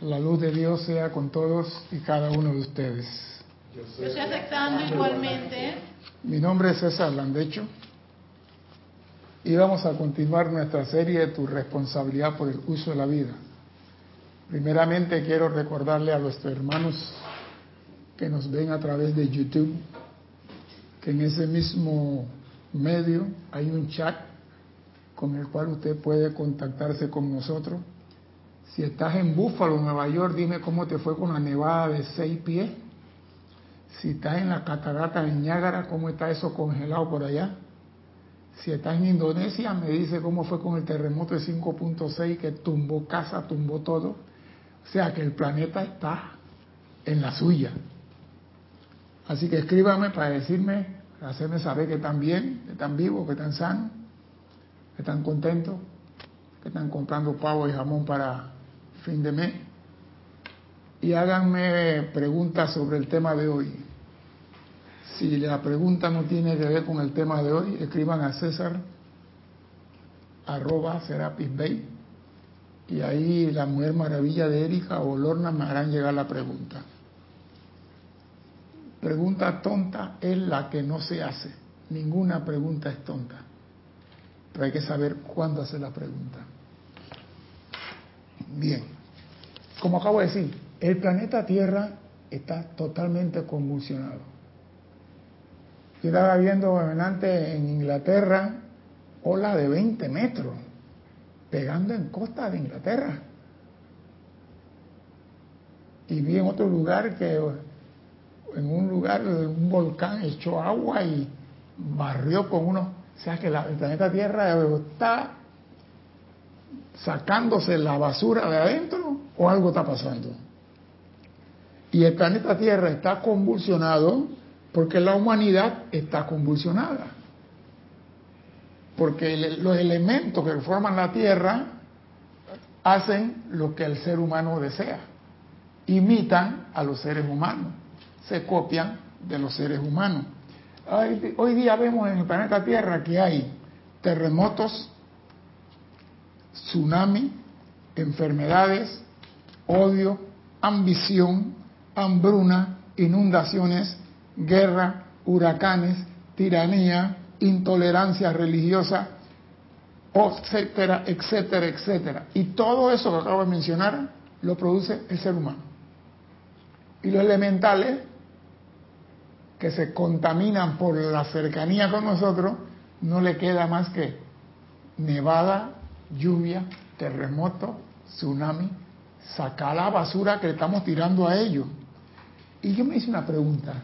La luz de Dios sea con todos y cada uno de ustedes. Yo estoy aceptando igualmente. Mi nombre es César Landecho y vamos a continuar nuestra serie de Tu responsabilidad por el uso de la vida. Primeramente quiero recordarle a nuestros hermanos que nos ven a través de YouTube que en ese mismo medio hay un chat con el cual usted puede contactarse con nosotros. Si estás en Búfalo, Nueva York, dime cómo te fue con la nevada de seis pies. Si estás en la catarata de Niágara, cómo está eso congelado por allá. Si estás en Indonesia, me dice cómo fue con el terremoto de 5.6 que tumbó casa, tumbó todo. O sea que el planeta está en la suya. Así que escríbame para decirme, para hacerme saber que están bien, que están vivos, que están sanos, que están contentos, que están comprando pavo y jamón para fin de mes. Y háganme preguntas sobre el tema de hoy. Si la pregunta no tiene que ver con el tema de hoy, escriban a César arroba Serapis Bay y ahí la Mujer Maravilla de Erika o Lorna me harán llegar la pregunta. Pregunta tonta es la que no se hace. Ninguna pregunta es tonta. Pero hay que saber cuándo hacer la pregunta. Bien. Como acabo de decir, el planeta Tierra está totalmente convulsionado. Yo estaba viendo en Inglaterra ola de 20 metros pegando en costa de Inglaterra. Y vi en otro lugar que en un lugar un volcán echó agua y barrió con uno. O sea que la, el planeta Tierra está sacándose la basura de adentro o algo está pasando. Y el planeta Tierra está convulsionado porque la humanidad está convulsionada porque los elementos que forman la Tierra hacen lo que el ser humano desea, imitan a los seres humanos, se copian de los seres humanos. Hoy, día vemos en el planeta Tierra que hay terremotos, tsunami, enfermedades, odio, ambición, hambruna, inundaciones, guerra, huracanes, tiranía, intolerancia religiosa, etcétera, etcétera, etcétera. Y todo eso que acabo de mencionar lo produce el ser humano. Y los elementales que se contaminan por la cercanía con nosotros, no le queda más que nevada, lluvia, terremoto, tsunami, sacar la basura que le estamos tirando a ellos. Y yo me hice una pregunta,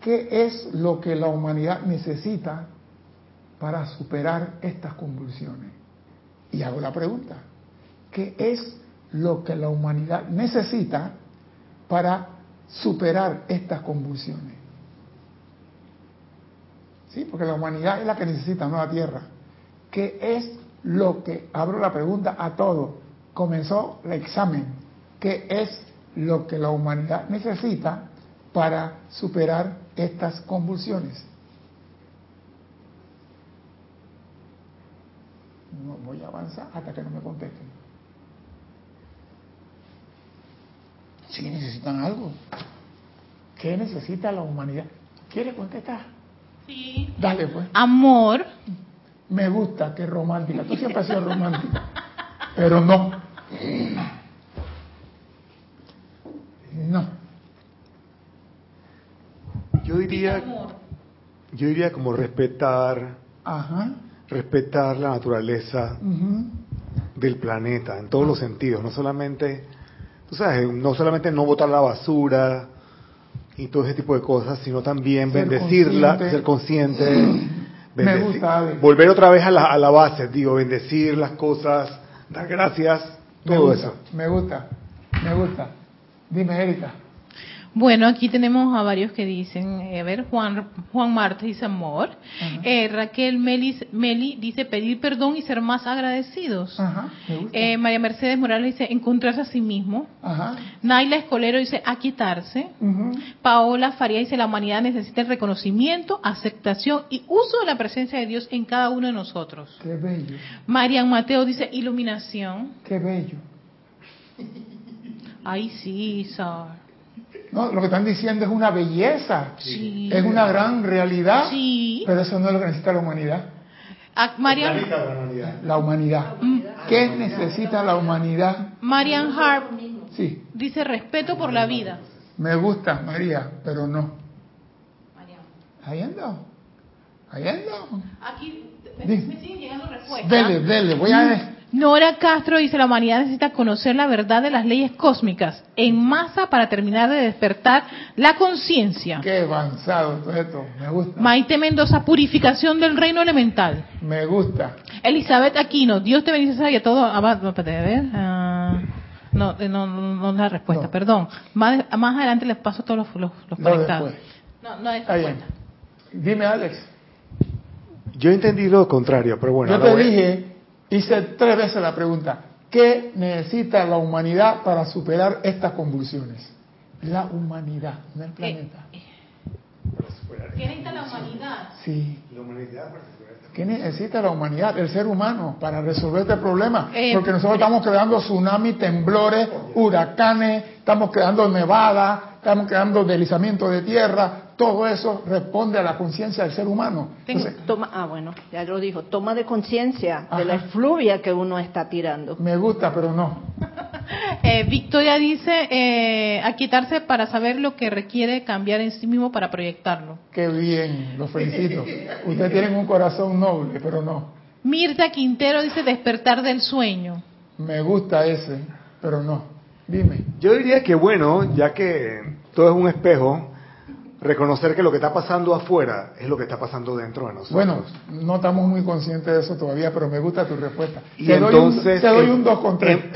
¿Qué es lo que la humanidad necesita para superar estas convulsiones? Y hago la pregunta, ¿qué es lo que la humanidad necesita para superar estas convulsiones? Sí, porque la humanidad es la que necesita nueva tierra. ¿Qué es lo que, abro la pregunta a todos, comenzó el examen, ¿qué es lo que la humanidad necesita para superar estas convulsiones. No voy a avanzar hasta que no me contesten. Si necesitan algo. ¿Qué necesita la humanidad? ¿Quiere contestar? Sí. Dale, pues. Amor. Me gusta, que romántica. Tú siempre has sido romántica. Pero no. No. Yo diría, yo diría como respetar, respetar la naturaleza del planeta en todos los sentidos, no solamente, tú sabes, no solamente no botar la basura y todo ese tipo de cosas, sino también bendecirla, ser consciente, volver otra vez a la, a la base, digo, bendecir las cosas, dar gracias, todo eso. Me gusta, me gusta. Dime, Erika. Bueno, aquí tenemos a varios que dicen, eh, a ver, Juan, Juan Marta dice amor, eh, Raquel Meli, dice pedir perdón y ser más agradecidos. Eh, María Mercedes Morales dice encontrarse a sí mismo. Naila Escolero dice aquietarse. Paola Faría dice la humanidad necesita el reconocimiento, aceptación y uso de la presencia de Dios en cada uno de nosotros. Qué bello. Marian Mateo dice iluminación. Qué bello. Ay, sí, Sar. No, lo que están diciendo es una belleza, es una gran realidad, sí. pero eso no es lo que necesita la humanidad. Ah, Marian, la humanidad. ¿Qué necesita la humanidad? Marian Harp sí. dice respeto por la vida. Me gusta, María, pero no. Ahí ando. Ahí ando. Aquí me, siguen llegando respuestas. Dele, dele, voy a... Nora Castro dice, la humanidad necesita conocer la verdad de las leyes cósmicas en masa para terminar de despertar la conciencia. Qué avanzado todo esto, me gusta. Maite Mendoza, purificación del reino elemental. Me gusta. Elizabeth Aquino, Dios te bendice y a todo. Ah, no, a ver. Ah, no, no, no, la respuesta, perdón. Más, más adelante les paso todos los, los, los conectados. No, no es. Dime, Alex. Yo entendí lo contrario, pero bueno. Yo te dije Hice tres veces la pregunta, ¿qué necesita la humanidad para superar estas convulsiones? La humanidad, no el planeta. ¿Qué necesita la humanidad? Sí. ¿Qué necesita la humanidad, el ser humano, para resolver este problema? Eh, Porque nosotros estamos creando tsunamis, temblores, huracanes, estamos creando nevadas, estamos creando deslizamiento de tierra, todo eso responde a la conciencia del ser humano. toma, ah, bueno, ya lo dijo, toma de conciencia de la efluvia que uno está tirando. Me gusta, pero no. eh, Victoria dice, eh, quitarse para saber lo que requiere cambiar en sí mismo para proyectarlo. Qué bien, lo felicito. Ustedes tienen un corazón noble, pero no. Mirta Quintero dice despertar del sueño. Me gusta ese, pero no. Dime. Yo diría que bueno, ya que todo es un espejo, reconocer que lo que está pasando afuera es lo que está pasando dentro de nosotros. Bueno, no estamos muy conscientes de eso todavía, pero me gusta tu respuesta. Y te entonces, doy un, te doy un 2 con 3.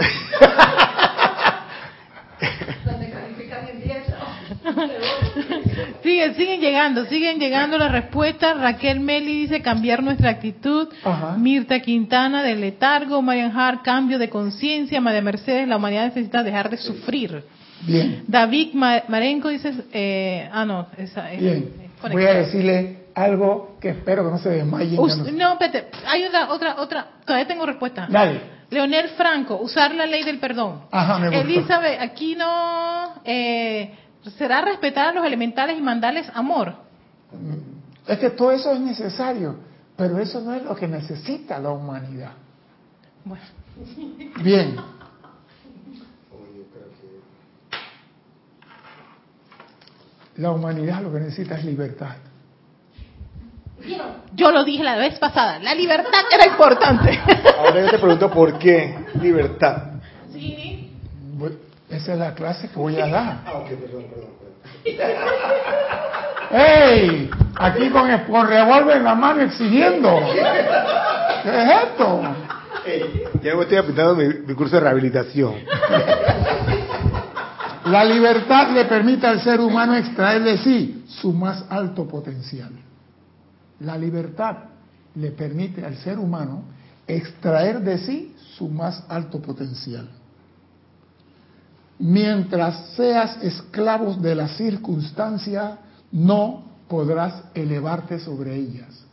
siguen, siguen llegando, siguen llegando las respuestas. Raquel Meli dice cambiar nuestra actitud. Mirta Quintana de letargo. Marian Hart, cambio de conciencia. María Mercedes, la humanidad necesita dejar de sufrir. Bien. David Marenco dice, eh, ah, no, esa es. Bien. Voy a decirle algo que espero que no se desmaye. no, espérate, hay otra, otra, otra, todavía tengo respuesta. Dale. Leonel Franco, usar la ley del perdón. Ajá, me Elizabeth, aquí no, eh, será respetar a los elementales y mandarles amor. Mm, es que todo eso es necesario, pero eso no es lo que necesita la humanidad. Bueno. Bien. La humanidad lo que necesita es libertad. Yo lo dije la vez pasada, la libertad era importante. Ahora yo te pregunto por qué libertad. Sí. Esa es la clase que voy a dar. Ah, ok, perdón, perdón. ¡Ey! Aquí con el revólver en la mano exigiendo. ¿Qué es esto? ya me estoy apuntando mi, mi curso de rehabilitación. La libertad le permite al ser humano extraer de sí su más alto potencial. La libertad le permite al ser humano extraer de sí su más alto potencial. Mientras seas esclavo de las circunstancias, no podrás elevarte sobre ellas.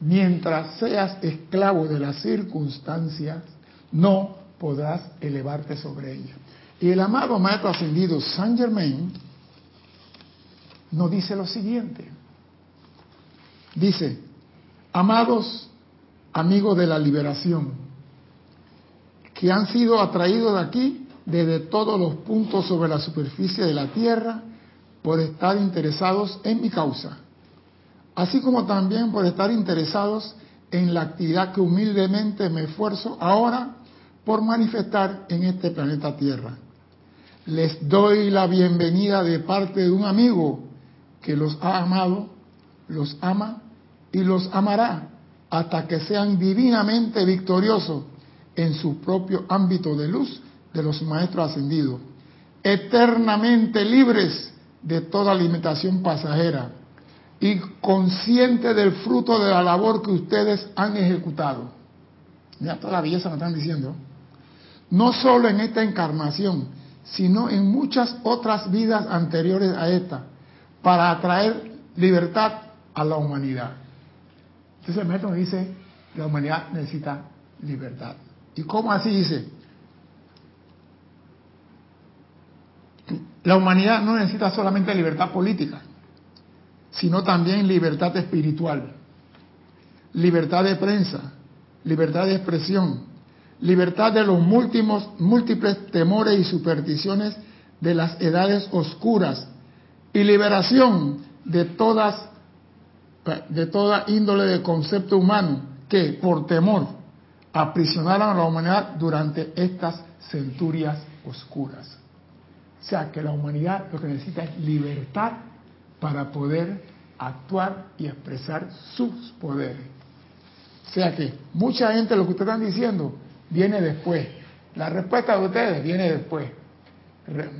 Mientras seas esclavo de las circunstancias, no podrás elevarte sobre ellas. Y el amado Maestro Ascendido Saint Germain nos dice lo siguiente. Dice, amados amigos de la liberación, que han sido atraídos de aquí desde todos los puntos sobre la superficie de la Tierra por estar interesados en mi causa, así como también por estar interesados en la actividad que humildemente me esfuerzo ahora por manifestar en este planeta Tierra les doy la bienvenida de parte de un amigo que los ha amado, los ama y los amará hasta que sean divinamente victoriosos en su propio ámbito de luz de los maestros ascendidos, eternamente libres de toda alimentación pasajera y conscientes del fruto de la labor que ustedes han ejecutado. Mira toda la belleza que están diciendo. No solo en esta encarnación, sino en muchas otras vidas anteriores a esta, para atraer libertad a la humanidad. Entonces el maestro dice, la humanidad necesita libertad. ¿Y cómo así dice? La humanidad no necesita solamente libertad política, sino también libertad espiritual, libertad de prensa, libertad de expresión, libertad de los múltiples, múltiples temores y supersticiones de las edades oscuras y liberación de todas de toda índole de concepto humano que por temor aprisionaron a la humanidad durante estas centurias oscuras. O sea que la humanidad lo que necesita es libertad para poder actuar y expresar sus poderes. O sea que mucha gente lo que ustedes están diciendo viene después. La respuesta de ustedes viene después.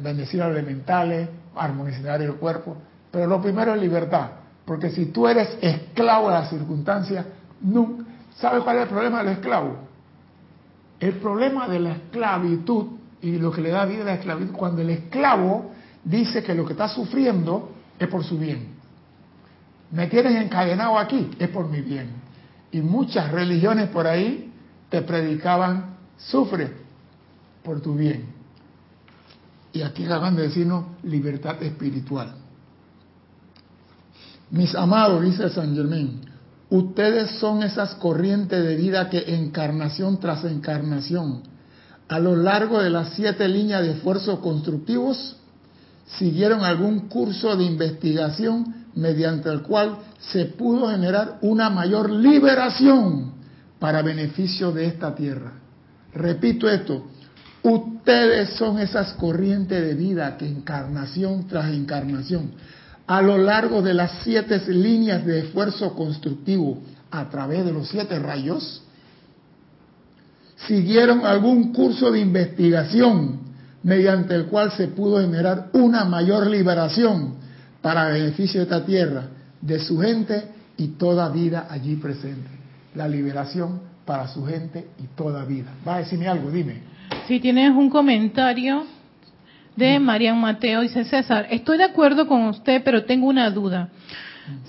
Bendecir a los elementales, armonizar el cuerpo. Pero lo primero es libertad. Porque si tú eres esclavo de las circunstancias, nunca. ¿Sabes cuál es el problema del esclavo? El problema de la esclavitud y lo que le da vida a la esclavitud, cuando el esclavo dice que lo que está sufriendo es por su bien. Me tienes encadenado aquí, es por mi bien. Y muchas religiones por ahí te predicaban, sufre por tu bien. Y aquí acaban de decirnos libertad espiritual. Mis amados, dice San Germán, ustedes son esas corrientes de vida que encarnación tras encarnación, a lo largo de las siete líneas de esfuerzos constructivos, siguieron algún curso de investigación mediante el cual se pudo generar una mayor liberación para beneficio de esta tierra. Repito esto, ustedes son esas corrientes de vida que encarnación tras encarnación, a lo largo de las siete líneas de esfuerzo constructivo, a través de los siete rayos, siguieron algún curso de investigación mediante el cual se pudo generar una mayor liberación para beneficio de esta tierra, de su gente y toda vida allí presente. La liberación para su gente y toda vida. Va a decirme algo, dime. Si tienes un comentario de Marian Mateo, dice César, estoy de acuerdo con usted, pero tengo una duda.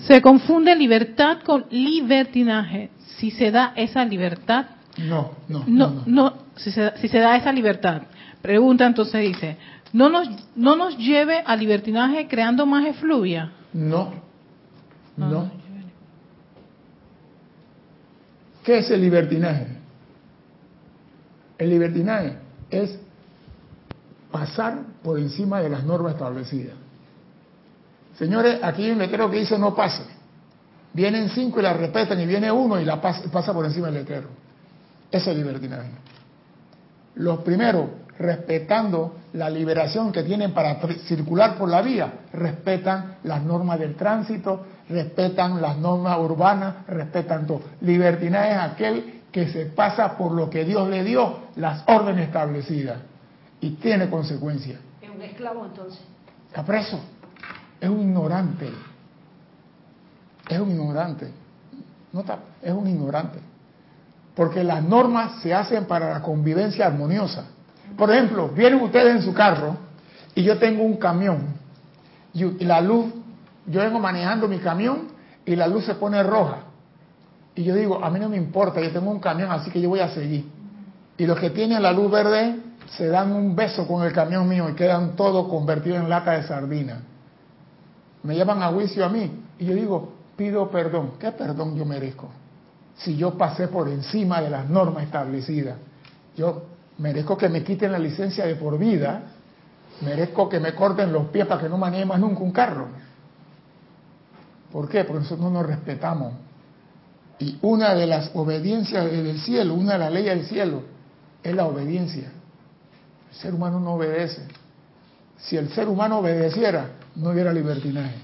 Se confunde libertad con libertinaje. Si se da esa libertad. No, no, no. No, si, se, si se da esa libertad. Pregunta entonces dice, ¿no nos, no nos lleve a libertinaje creando más efluvia? No, no. ¿Qué es el libertinaje? El libertinaje es pasar por encima de las normas establecidas. Señores, aquí hay un letrero que dice no pase. Vienen cinco y la respetan y viene uno y la pasa, pasa por encima del letrero. Ese es el libertinaje. Los primeros, respetando la liberación que tienen para circular por la vía, respetan las normas del tránsito, respetan las normas urbanas, respetan todo. Libertinaje es aquel que se pasa por lo que Dios le dio, las órdenes establecidas, y tiene consecuencias. Es un esclavo entonces. Está preso. Es un ignorante. Es un ignorante. No está, es un ignorante. Porque las normas se hacen para la convivencia armoniosa. Por ejemplo, vienen ustedes en su carro y yo tengo un camión y la luz, yo vengo manejando mi camión y la luz se pone roja. Y yo digo, a mí no me importa, yo tengo un camión, así que yo voy a seguir. Y los que tienen la luz verde se dan un beso con el camión mío y quedan todos convertidos en lata de sardina. Me llevan a juicio a mí y yo digo, pido perdón. ¿Qué perdón yo merezco? Si yo pasé por encima de las normas establecidas. Yo merezco que me quiten la licencia de por vida, merezco que me corten los pies para que no maneje más nunca un carro. ¿Por qué? Porque nosotros no nos respetamos. Y una de las obediencias del cielo, una de las leyes del cielo, es la obediencia. El ser humano no obedece. Si el ser humano obedeciera, no hubiera libertinaje.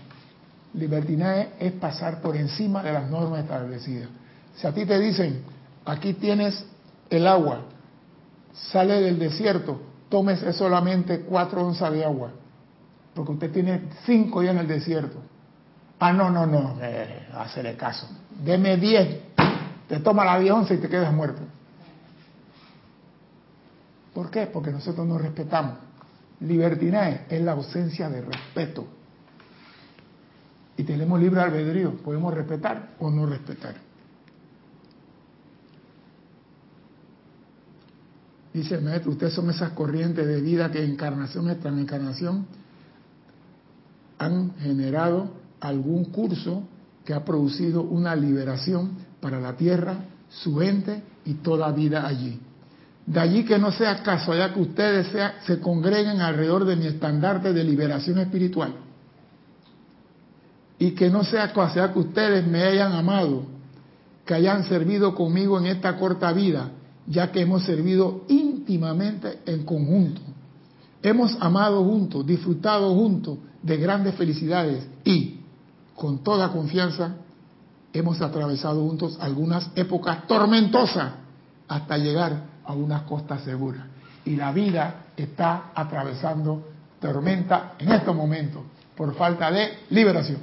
Libertinaje es pasar por encima de las normas establecidas. Si a ti te dicen, aquí tienes el agua, sale del desierto, tómese solamente cuatro onzas de agua, porque usted tiene cinco días en el desierto. Ah, no, no, no, eh, hacerle caso. Deme diez, te toma la diez onzas y te quedas muerto. ¿Por qué? Porque nosotros nos respetamos. Libertinaje es la ausencia de respeto. Y tenemos libre albedrío, podemos respetar o no respetar. Dice el maestro, ustedes son esas corrientes de vida que encarnación tras encarnación han generado algún curso que ha producido una liberación para la tierra, su ente y toda vida allí. De allí que no sea ya que ustedes se congreguen alrededor de mi estandarte de liberación espiritual. Y que no sea casualidad que ustedes me hayan amado, que hayan servido conmigo en esta corta vida, ya que hemos servido íntimamente en conjunto. Hemos amado juntos, disfrutado juntos de grandes felicidades y, con toda confianza, hemos atravesado juntos algunas épocas tormentosas hasta llegar a una costa segura. Y la vida está atravesando tormenta en estos momentos por falta de liberación.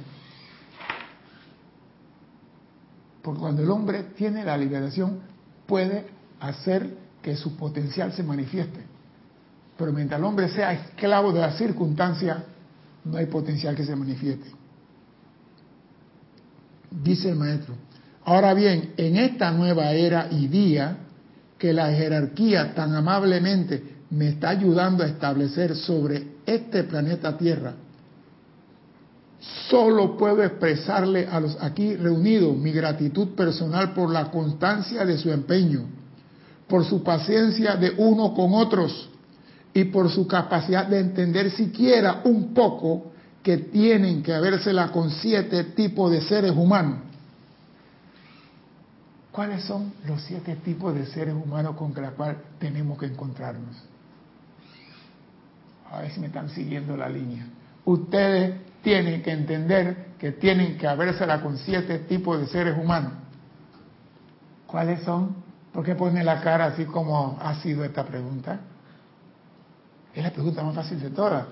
Porque cuando el hombre tiene la liberación puede hacer que su potencial se manifieste. Pero mientras el hombre sea esclavo de las circunstancias, no hay potencial que se manifieste. Dice el maestro. Ahora bien, en esta nueva era y día, que la jerarquía tan amablemente me está ayudando a establecer sobre este planeta Tierra, solo puedo expresarle a los aquí reunidos mi gratitud personal por la constancia de su empeño, por su paciencia de uno con otros y por su capacidad de entender siquiera un poco que tienen que habérsela con siete tipos de seres humanos ¿Cuáles son los siete tipos de seres humanos con los cuales tenemos que encontrarnos? A ver si me están siguiendo la línea. Ustedes tienen que entender que tienen que habérsela con siete tipos de seres humanos. ¿Cuáles son? ¿Por qué pone la cara así como ha sido esta pregunta? Es la pregunta más fácil de todas.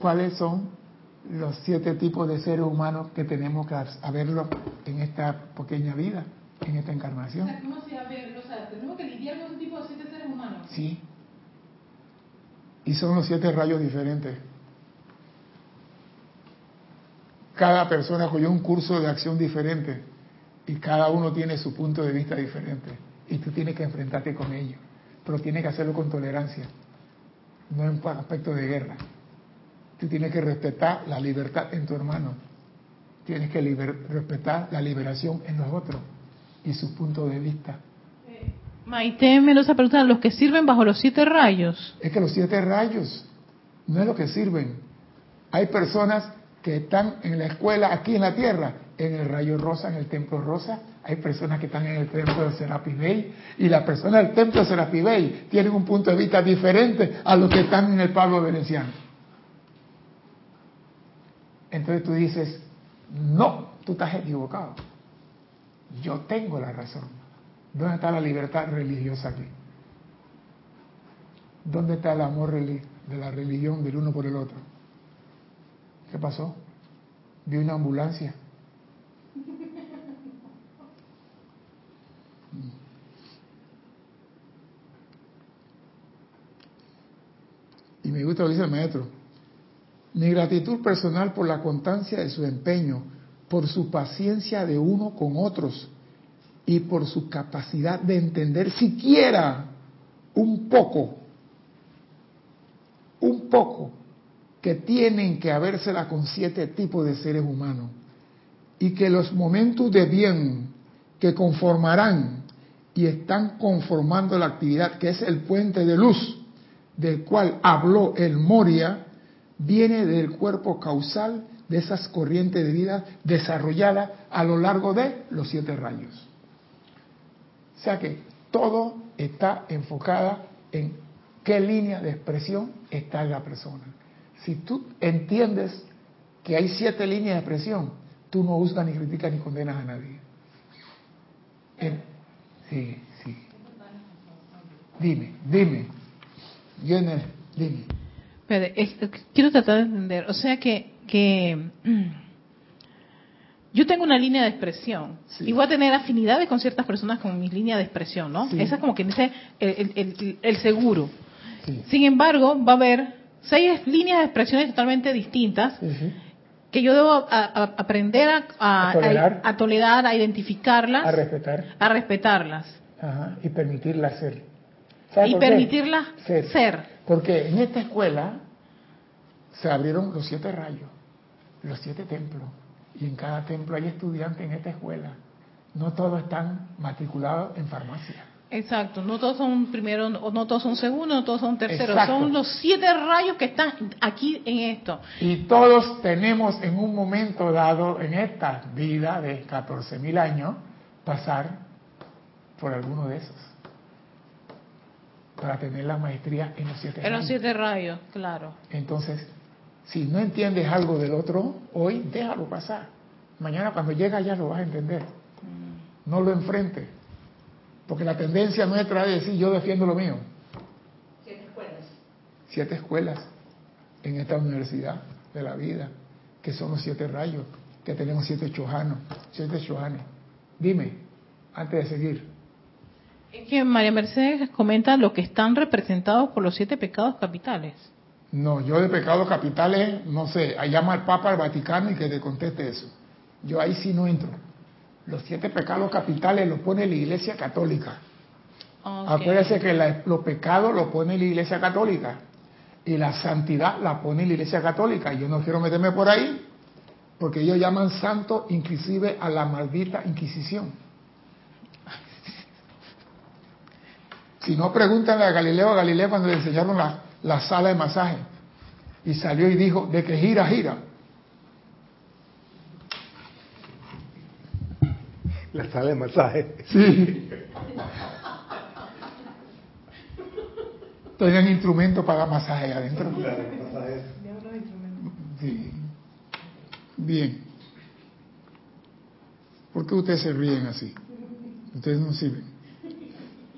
¿Cuáles son los siete tipos de seres humanos que tenemos que saberlo en esta pequeña vida, en esta encarnación. ¿Cómo se o sea, tenemos que lidiar con un tipo de siete seres humanos. Sí. Y son los siete rayos diferentes. Cada persona cogió un curso de acción diferente y cada uno tiene su punto de vista diferente y tú tienes que enfrentarte con ellos, pero tienes que hacerlo con tolerancia, no en aspecto de guerra. Tú tienes que respetar la libertad en tu hermano. Tienes que respetar la liberación en los otros y su punto de vista. Maite Mendoza pregunta, ¿los que sirven bajo los siete rayos? Es que los siete rayos no es lo que sirven. Hay personas que están en la escuela aquí en la tierra, en el rayo rosa, en el templo rosa. Hay personas que están en el templo de Serapi Bey y las personas del templo de Serapi Bey tienen un punto de vista diferente a los que están en el Pablo Veneciano. Entonces tú dices, no, tú estás equivocado. Yo tengo la razón. ¿Dónde está la libertad religiosa aquí? ¿Dónde está el amor de la religión del uno por el otro? ¿Qué pasó? Vi una ambulancia. Y me gusta lo que dice el maestro. Mi gratitud personal por la constancia de su empeño, por su paciencia de uno con otros y por su capacidad de entender siquiera un poco, un poco, que tienen que habérsela con siete tipos de seres humanos y que los momentos de bien que conformarán y están conformando la actividad que es el puente de luz del cual habló el Moria, viene del cuerpo causal de esas corrientes de vida desarrolladas a lo largo de los siete rayos. O sea que todo está enfocada en qué línea de expresión está la persona. Si tú entiendes que hay siete líneas de expresión, tú no juzgas ni criticas ni condenas a nadie. sí, sí. Dime, dime. Viene, dime quiero tratar de entender, o sea que, que yo tengo una línea de expresión y voy a tener afinidades con ciertas personas con mi línea de expresión, ¿no? Esa es como que dice el, seguro. Sin embargo, va a haber seis líneas de expresiones totalmente distintas que yo debo aprender a, a, tolerar. a, identificarlas, a respetar, a respetarlas. Y permitirlas ser y permitirla ser. Porque en esta escuela se abrieron los siete rayos, los siete templos, y en cada templo hay estudiantes en esta escuela. No todos están matriculados en farmacia. Exacto, no todos son primero, no todos son segundo, no todos son tercero, son los siete rayos que están aquí en esto. Y todos tenemos en un momento dado en esta vida de 14.000 años pasar por alguno de esos para tener la maestría en los siete en los siete rayos, claro. Entonces, si no entiendes algo del otro, hoy déjalo pasar. Mañana cuando llega ya lo vas a entender. No lo enfrentes. Porque la tendencia nuestra es decir, yo defiendo lo mío. Siete escuelas. Siete escuelas en esta universidad de la vida, que son los siete rayos, que tenemos siete chojanos, siete chojanes. Dime, antes de seguir. Es que María Mercedes comenta lo que están representados por los siete pecados capitales. No, yo de pecados capitales, no sé, llama al Papa al Vaticano y que te conteste eso. Yo ahí sí no entro. Los siete pecados capitales los pone la Iglesia Católica. Acuérdese que los pecados los pone la Iglesia Católica y la santidad la pone la Iglesia Católica. Yo no quiero meterme por ahí porque ellos llaman santo inclusive a la maldita Inquisición. Si no, pregúntale a Galileo a Galileo cuando le enseñaron la, la sala de masaje. Y salió y dijo, de que gira, gira. La sala de masaje. Sí. Tenían instrumentos para masaje adentro. Sí. Bien. ¿Por qué ustedes se ríen así? Ustedes no sirven.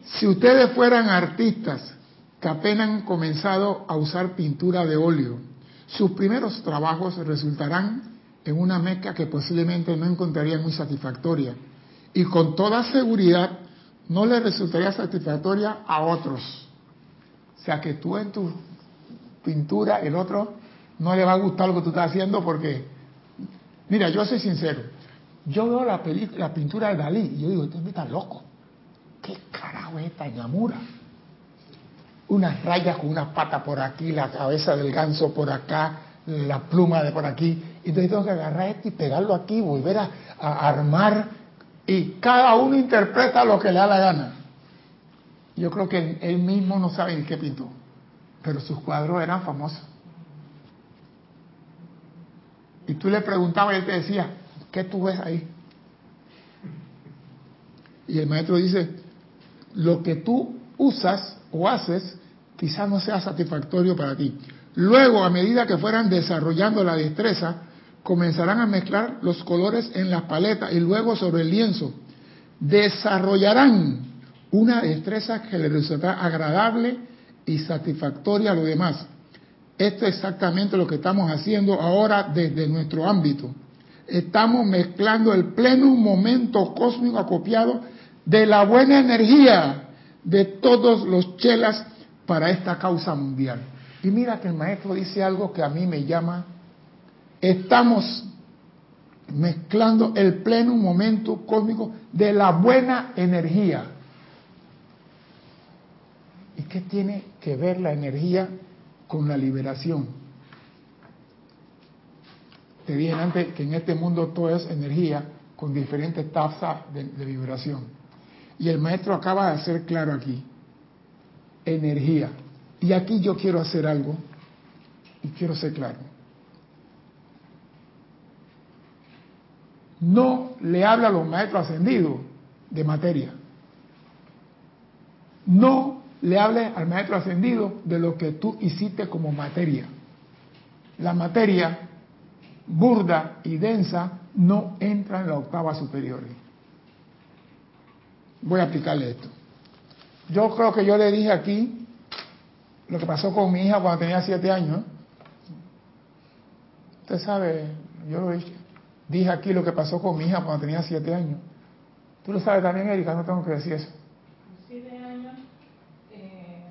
Si ustedes fueran artistas que apenas han comenzado a usar pintura de óleo, sus primeros trabajos resultarán en una mezcla que posiblemente no encontrarían muy satisfactoria y con toda seguridad no le resultaría satisfactoria a otros. O sea que tú en tu pintura, el otro no le va a gustar lo que tú estás haciendo porque, mira, yo soy sincero, yo veo la, la pintura de Dalí y yo digo, este está loco. ¿Qué carajo es esta ñamura? Unas rayas con unas patas por aquí, la cabeza del ganso por acá, la pluma de por aquí. Y entonces tengo que agarrar esto y pegarlo aquí, volver a armar y cada uno interpreta lo que le da la gana. Yo creo que él mismo no sabe ni qué pintó, pero sus cuadros eran famosos. Y tú le preguntabas y él te decía, ¿qué tú ves ahí? Y el maestro dice, lo que tú usas o haces quizás no sea satisfactorio para ti. Luego, a medida que fueran desarrollando la destreza, comenzarán a mezclar los colores en las paletas y luego sobre el lienzo. Desarrollarán una destreza que les resultará agradable y satisfactoria a los demás. Esto es exactamente lo que estamos haciendo ahora desde nuestro ámbito. Estamos mezclando el pleno momento cósmico acopiado de la buena energía de todos los chelas para esta causa mundial. Y mira que el maestro dice algo que a mí me llama estamos mezclando el pleno momento cósmico de la buena energía. ¿Y qué tiene que ver la energía con la liberación? Te dije antes que en este mundo todo es energía con diferentes tasas de, de vibración. Y el maestro acaba de hacer claro aquí, energía. Y aquí yo quiero hacer algo y quiero ser claro. no le habla a los maestros ascendidos de materia. No le hable al maestro ascendido de lo que tú hiciste como materia. La materia burda y densa no entra en la octava superior. Voy a aplicarle esto. Yo creo que yo le dije aquí lo que pasó con mi hija cuando tenía siete años. Usted sabe, yo lo he dicho. Dije aquí lo que pasó con mi hija cuando tenía siete años. Tú lo sabes también, Erika, no tengo que decir eso. Siete años. Eh,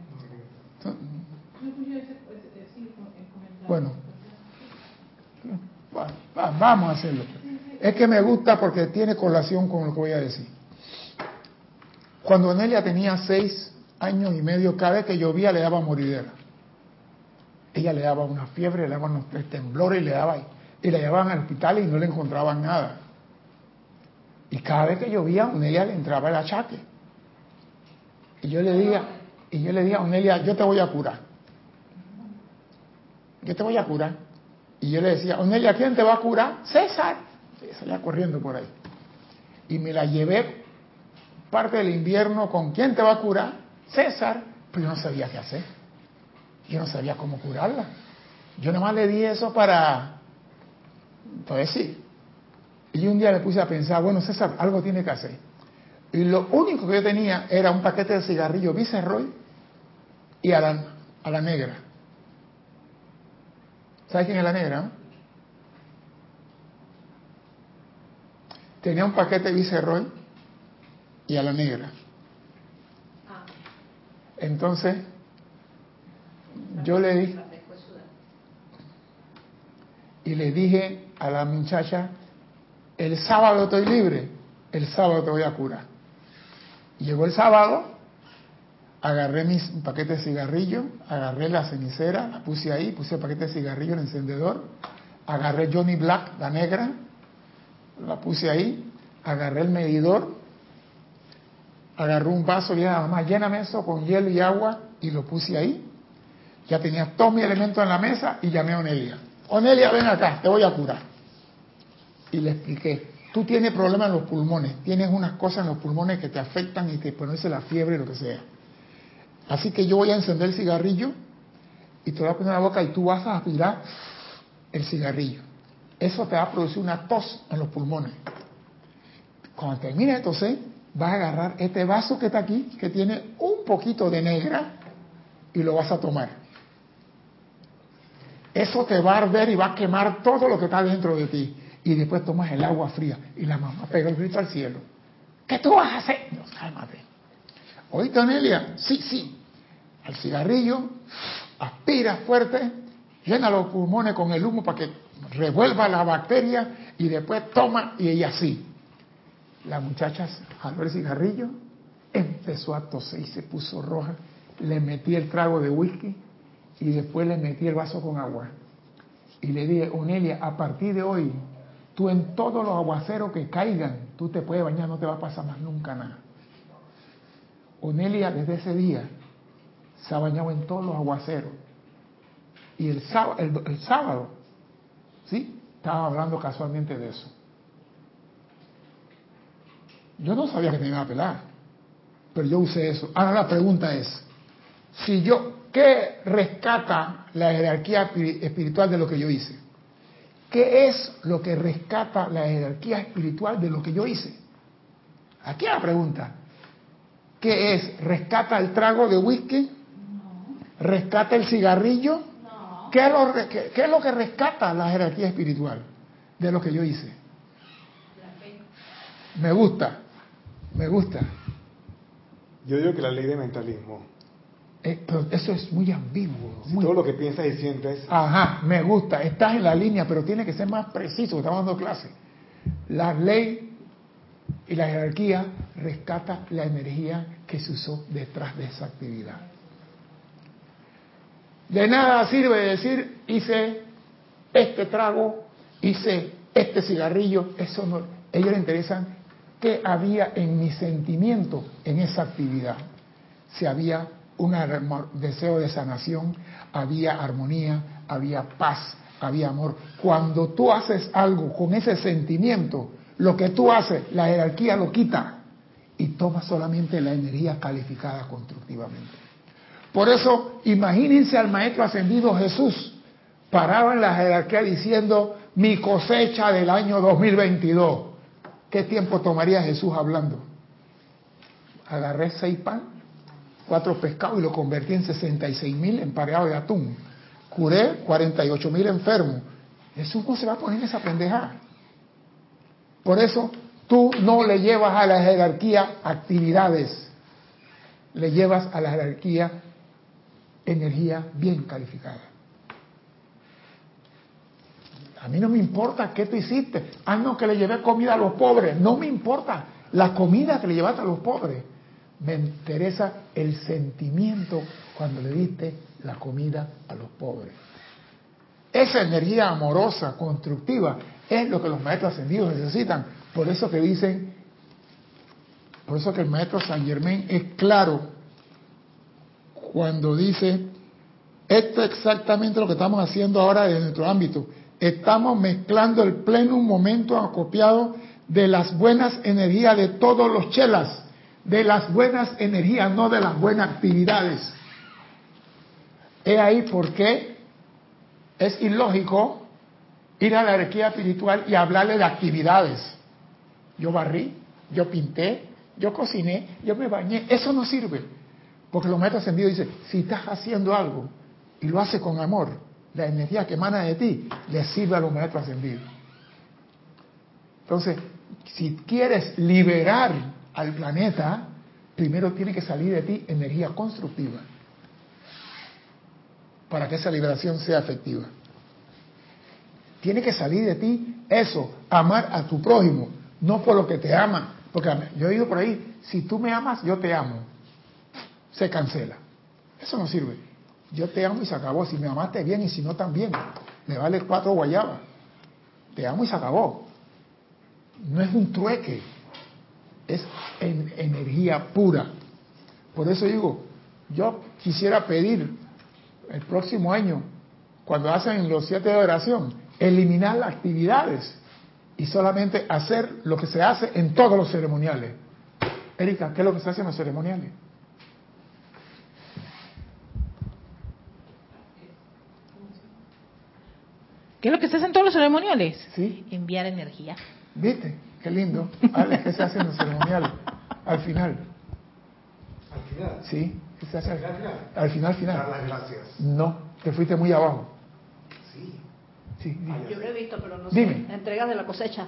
bueno, vamos a hacerlo. Es que me gusta porque tiene colación con lo que voy a decir. Cuando Nelia tenía seis años y medio, cada vez que llovía le daba moridera. Ella le daba una fiebre, le daban unos temblores y le daba y la llevaban al hospital y no le encontraban nada. Y cada vez que llovía, Onelia le entraba el achaque. Y yo le decía, y yo le dije a Onelia, yo te voy a curar. Yo te voy a curar. Y yo le decía, Onelia, ¿quién te va a curar? César. Y salía corriendo por ahí. Y me la llevé parte del invierno con quién te va a curar? César. Pero yo no sabía qué hacer. Yo no sabía cómo curarla. Yo nada más le di eso para, entonces sí. Y un día me puse a pensar, bueno, César, algo tiene que hacer. Y lo único que yo tenía era un paquete de cigarrillos Viceroy y a la, negra. ¿Sabes quién es la negra? Tenía un paquete Viceroy y a la negra. Entonces, yo le di y le dije a la muchacha, el sábado estoy libre, el sábado te voy a curar. Llegó el sábado, agarré mis paquetes de cigarrillo, agarré la cenicera, la puse ahí, puse el paquete de cigarrillo, el encendedor, agarré Johnny Black, la negra, la puse ahí, agarré el medidor, agarré un vaso y dije, mamá, lléname eso con hielo y agua y lo puse ahí. Ya tenía todos mis elementos en la mesa y llamé a Onelia. Onelia, ven acá, te voy a curar y le expliqué, tú tienes problemas en los pulmones, tienes unas cosas en los pulmones que te afectan y te pones la fiebre, lo que sea. Así que yo voy a encender el cigarrillo y te voy a poner la boca y tú vas a aspirar el cigarrillo. Eso te va a producir una tos en los pulmones. Cuando termine de toser, vas a agarrar este vaso que está aquí, que tiene un poquito de negra, y lo vas a tomar. Eso te va a arder y va a quemar todo lo que está dentro de ti y después tomas el agua fría y la mamá pega el grito al cielo. ¿Qué tú vas a hacer? No, cálmate. ¿Oíste, Anelia? Sí, sí. Al cigarrillo, aspira fuerte, llena los pulmones con el humo para que revuelva la bacteria y después toma y ella sí. La muchacha jaló el cigarrillo, empezó a toser y se puso roja. Le metí el trago de whisky y después le metí el vaso con agua. Y le dije, Onelia, a partir de hoy Tú en todos los aguaceros que caigan, tú te puedes bañar, no te va a pasar más nunca nada. Onelia desde ese día se ha bañado en todos los aguaceros. Y el sábado, el, sábado ¿sí? Estaba hablando casualmente de eso. Yo no sabía que me iba a pelar, pero yo usé eso. Ahora la pregunta es, si yo, ¿qué rescata la jerarquía espiritual de lo que yo hice? ¿Qué es lo que rescata la jerarquía espiritual de lo que yo hice? Aquí la pregunta. ¿Qué es? ¿Rescata el trago de whisky? ¿Rescata el cigarrillo? ¿Qué, es lo, qué, es lo, que rescata la jerarquía espiritual de lo que yo hice? Me gusta, me gusta. Yo digo que la ley de mentalismo. Eh, pero eso es muy ambiguo. Todo lo que piensas y sientes. Ajá, me gusta. Estás en la línea, pero tiene que ser más preciso. Estamos dando clase. La ley y la jerarquía rescata la energía que se usó detrás de esa actividad. De nada sirve decir, hice este trago, hice este cigarrillo. Eso no. A ellos les interesa qué había en mi sentimiento en esa actividad. Si había un deseo de sanación, había armonía, había paz, había amor. Cuando tú haces algo con ese sentimiento, lo que tú haces, la jerarquía lo quita y toma solamente la energía calificada constructivamente. Por eso, imagínense al Maestro Ascendido Jesús, parado en la jerarquía diciendo, mi cosecha del año 2022. ¿Qué tiempo tomaría Jesús hablando? Agarré seis pan, cuatro pescados y lo convertí en 66 mil empareados de atún. Curé 48 mil enfermos. Eso no se va a poner esa pendeja. Por eso tú no le llevas a la jerarquía actividades, le llevas a la jerarquía energía bien calificada. A mí no me importa qué tú hiciste. Ah, no, que le llevé comida a los pobres. No me importa la comida que le llevaste a los pobres. Me interesa el sentimiento cuando le diste la comida a los pobres. Esa energía amorosa, constructiva, es lo que los maestros ascendidos necesitan. Por eso que dicen, por eso que el maestro San Germain es claro cuando dice, esto es exactamente lo que estamos haciendo ahora en nuestro ámbito. Estamos mezclando el pleno momento acopiado de las buenas energías de todos los chelas, de las buenas energías, no de las buenas actividades. He ahí por qué es ilógico ir a la energía espiritual y hablarle de actividades. Yo barrí, yo pinté, yo cociné, yo me bañé. Eso no sirve. Porque los maestros ascendidos dicen, si estás haciendo algo y lo haces con amor, la energía que emana de ti le sirve a los maestros ascendidos. Entonces, si quieres liberar al planeta, primero tiene que salir de ti energía constructiva para que esa liberación sea efectiva. Tiene que salir de ti eso, amar a tu prójimo, no por lo que te ama. Porque yo digo por ahí, si tú me amas, yo te amo. Se cancela. Eso no sirve. Yo te amo y se acabó. Si me amaste bien y si no también. Me vale cuatro guayabas. Te amo y se acabó. No es un trueque. Es energía pura. Por eso digo, yo quisiera pedir el próximo año, cuando hacen los siete de oración, eliminar las actividades y solamente hacer lo que se hace en todos los ceremoniales. Erika, ¿qué es lo que se hace en los ceremoniales? ¿Qué es lo que se hace en todos los ceremoniales? Sí. Enviar energía. ¿Viste? Qué lindo. ¿qué se hace en los ceremoniales? Al final. ¿Al final? Sí. ¿Qué se hace al final? Al final, final. Dar las gracias. No, te fuiste muy abajo. Sí. Sí. Yo lo he visto, pero no Dime. sé. Entregas de la cosecha.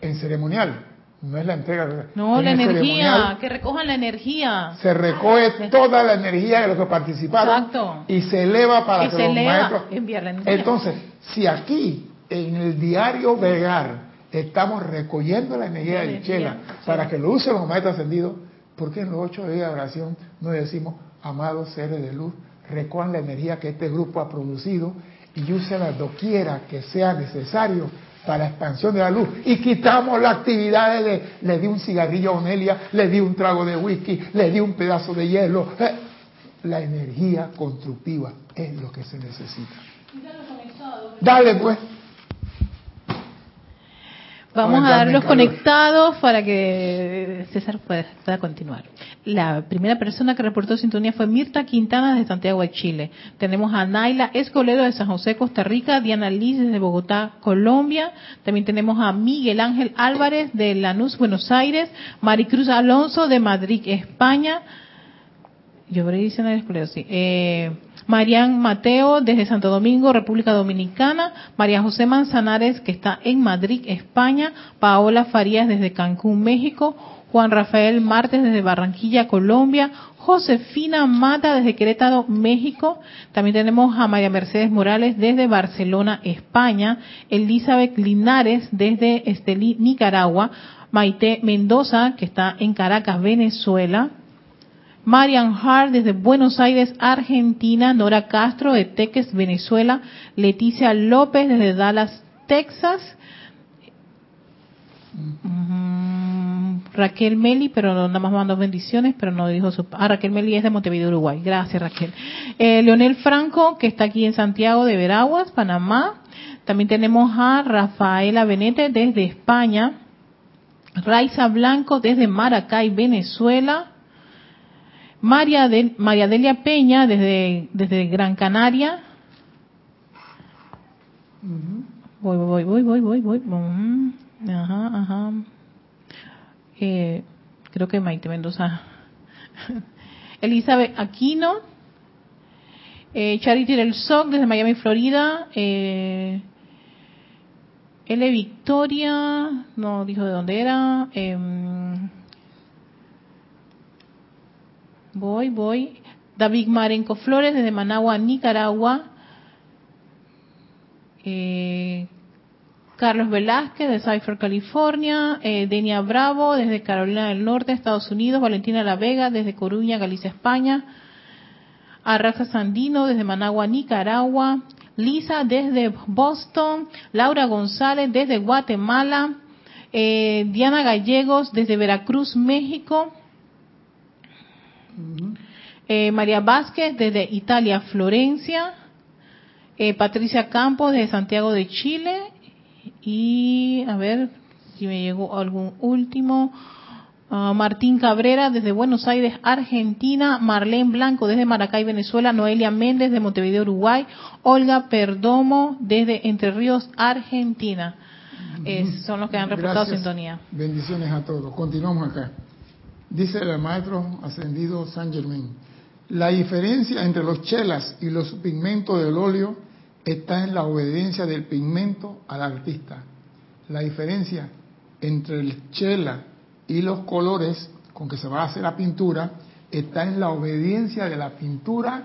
En ceremonial. No es la entrega. No, la energía, que recojan la energía. Se recoge toda la energía de los que participaron Exacto. y se eleva para Y que se los eleva, maestros. enviar la energía. Entonces, si aquí en el diario Vegar estamos recogiendo la energía La energía, Chela sí. para que lo usen los maestros ascendidos, ¿por qué en los ocho días de oración no decimos, amados seres de luz, recojan la energía que este grupo ha producido y úsenla doquiera que sea necesario para la expansión de la luz y quitamos las actividades de le di un cigarrillo a Onelia, le di un trago de whisky, le di un pedazo de hielo. Eh, La energía constructiva es lo que se necesita. Dale pues. Vamos a dar dame los calor. conectados para que César pueda, pueda continuar. La primera persona que reportó sintonía fue Mirta Quintana de Santiago de Chile. Tenemos a Naila Escolero de San José, Costa Rica, Diana Liz desde Bogotá, Colombia. También tenemos a Miguel Ángel Álvarez de Lanús, Buenos Aires. Maricruz Alonso de Madrid, España. Yo a decir Naila Escolero, sí. Eh, Marian Mateo desde Santo Domingo, República Dominicana, María José Manzanares que está en Madrid, España, Paola Farías desde Cancún, México, Juan Rafael Martes desde Barranquilla, Colombia, Josefina Mata desde Querétaro, México, también tenemos a María Mercedes Morales desde Barcelona, España, Elizabeth Linares desde Estelí, Nicaragua, Maite Mendoza que está en Caracas, Venezuela, Marian Hart desde Buenos Aires, Argentina, Nora Castro de Teques, Venezuela, Leticia López desde Dallas, Texas, Mm, Raquel Meli, pero nada más mandó bendiciones, pero no dijo su... Ah, Raquel Meli es de Montevideo, Uruguay. Gracias, Raquel. Eh, Leonel Franco, que está aquí en Santiago de Veraguas, Panamá. También tenemos a Rafaela Benete desde España. Raiza Blanco desde Maracay, Venezuela. María, del, María Delia Peña desde, desde Gran Canaria. Voy, voy, voy, voy, voy, voy. Ajá, ajá. Eh, creo que Maite Mendoza. Elizabeth Aquino. Eh, Charity del SOC desde Miami, Florida. Eh, L. Victoria. No dijo de dónde era. Em, voy, voy. David Marenco Flores desde Managua, Nicaragua. Eh, Carlos Velázquez de Cypher, California, eh, Denia Bravo desde Carolina del Norte, Estados Unidos, Valentina La Vega desde Coruña, Galicia, España, Arraxa Sandino desde Managua, Nicaragua, Lisa desde Boston, Laura González desde Guatemala, eh, Diana Gallegos desde Veracruz, México, eh, María Vázquez desde Italia, Florencia, eh, Patricia Campos desde Santiago de Chile y a ver si me llegó algún último. Ah, Martín Cabrera desde Buenos Aires, Argentina. Marlene Blanco desde Maracay, Venezuela. Noelia Méndez de Montevideo, Uruguay. Olga Perdomo desde Entre Ríos, Argentina. son los que han reportado sintonía. Bendiciones a todos. Continuamos acá. Dice el maestro ascendido San Germain. La diferencia entre los chelas y los pigmentos del óleo está en la obediencia del pigmento al artista. La diferencia entre el chela y los colores con que se va a hacer la pintura está en la obediencia de la pintura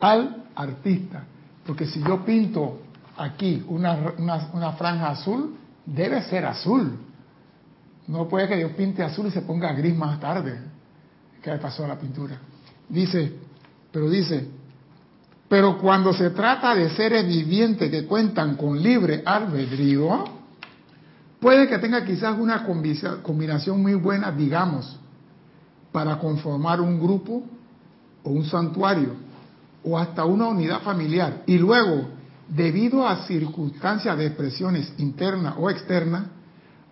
al artista. Porque si yo pinto aquí una, una, franja azul, debe ser azul. No puede que yo pinte azul y se ponga gris más tarde. ¿Qué le pasó a la pintura? Dice, pero dice, pero cuando se trata de seres vivientes que cuentan con libre albedrío, puede que tenga quizás una combinación muy buena, digamos, para conformar un grupo o un santuario o hasta una unidad familiar. Y luego, debido a circunstancias de expresiones internas o externas,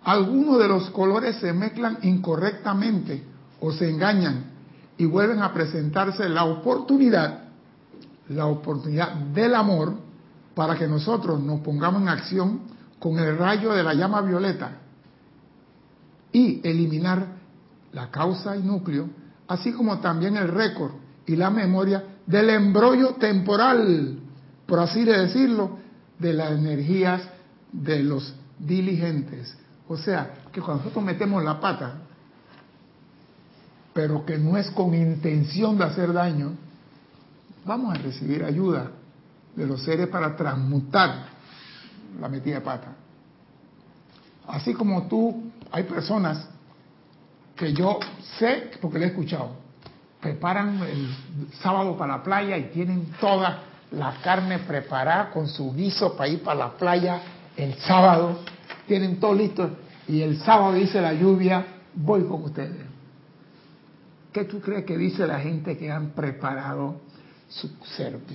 algunos de los colores se mezclan incorrectamente o se engañan y vuelven a presentarse la oportunidad la oportunidad del amor para que nosotros nos pongamos en acción con el rayo de la llama violeta y eliminar la causa y núcleo, así como también el récord y la memoria del embrollo temporal, por así decirlo, de las energías de los diligentes. O sea, que cuando nosotros metemos la pata, pero que no es con intención de hacer daño, vamos a recibir ayuda de los seres para transmutar la metida de pata. Así como tú, hay personas que yo sé, porque le he escuchado, preparan el sábado para la playa y tienen toda la carne preparada con su guiso para ir para la playa el sábado, tienen todo listo y el sábado dice la lluvia, voy con ustedes. ¿Qué tú crees que dice la gente que han preparado su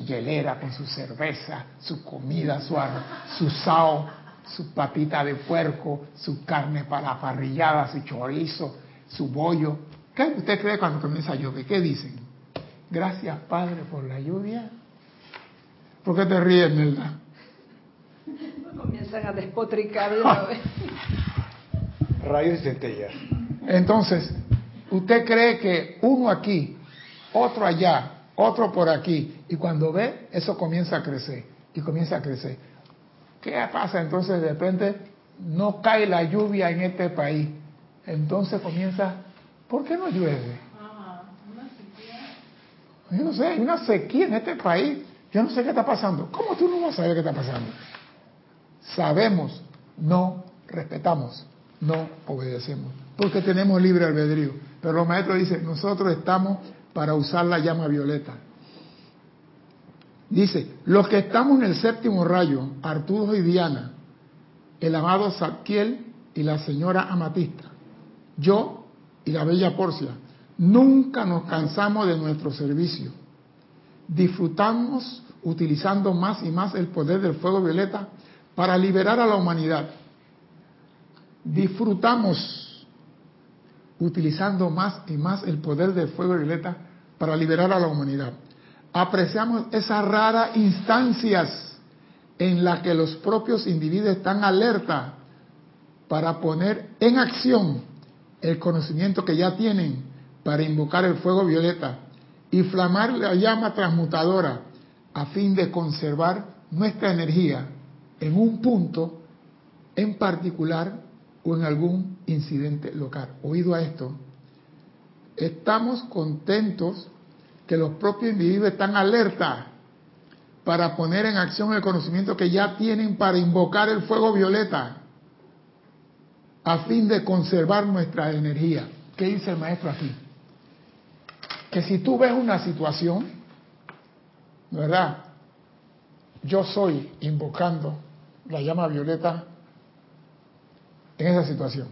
hielera con su cerveza, su comida, su, su sao, su patita de puerco, su carne para la parrillada, su chorizo, su bollo. ¿Qué usted cree cuando comienza a llover? ¿Qué dicen? Gracias, Padre, por la lluvia. ¿Por qué te ríes, Nelda? Comienzan a despotricar de una vez. Rayos y centellas. Entonces, ¿usted cree que uno aquí, otro allá, otro por aquí, y cuando ve, eso comienza a crecer, y comienza a crecer. ¿Qué pasa entonces? De repente no cae la lluvia en este país. Entonces comienza, ¿por qué no llueve? Yo no sé, hay una sequía en este país. Yo no sé qué está pasando. ¿Cómo tú no vas a saber qué está pasando? Sabemos, no respetamos, no obedecemos, porque tenemos libre albedrío. Pero los maestros dicen, nosotros estamos para usar la llama violeta. Dice, los que estamos en el séptimo rayo, Arturo y Diana, el amado Zadkiel y la señora Amatista, yo y la bella Porcia, nunca nos cansamos de nuestro servicio. Disfrutamos utilizando más y más el poder del fuego violeta para liberar a la humanidad. Disfrutamos utilizando más y más el poder del fuego violeta para liberar a la humanidad. Apreciamos esas raras instancias en las que los propios individuos están alerta para poner en acción el conocimiento que ya tienen para invocar el fuego violeta y flamar la llama transmutadora a fin de conservar nuestra energía en un punto en particular o en algún incidente local. Oído a esto, estamos contentos que los propios individuos están alerta para poner en acción el conocimiento que ya tienen para invocar el fuego violeta a fin de conservar nuestra energía. ¿Qué dice el maestro aquí? Que si tú ves una situación, ¿verdad? Yo soy invocando la llama violeta en esa situación.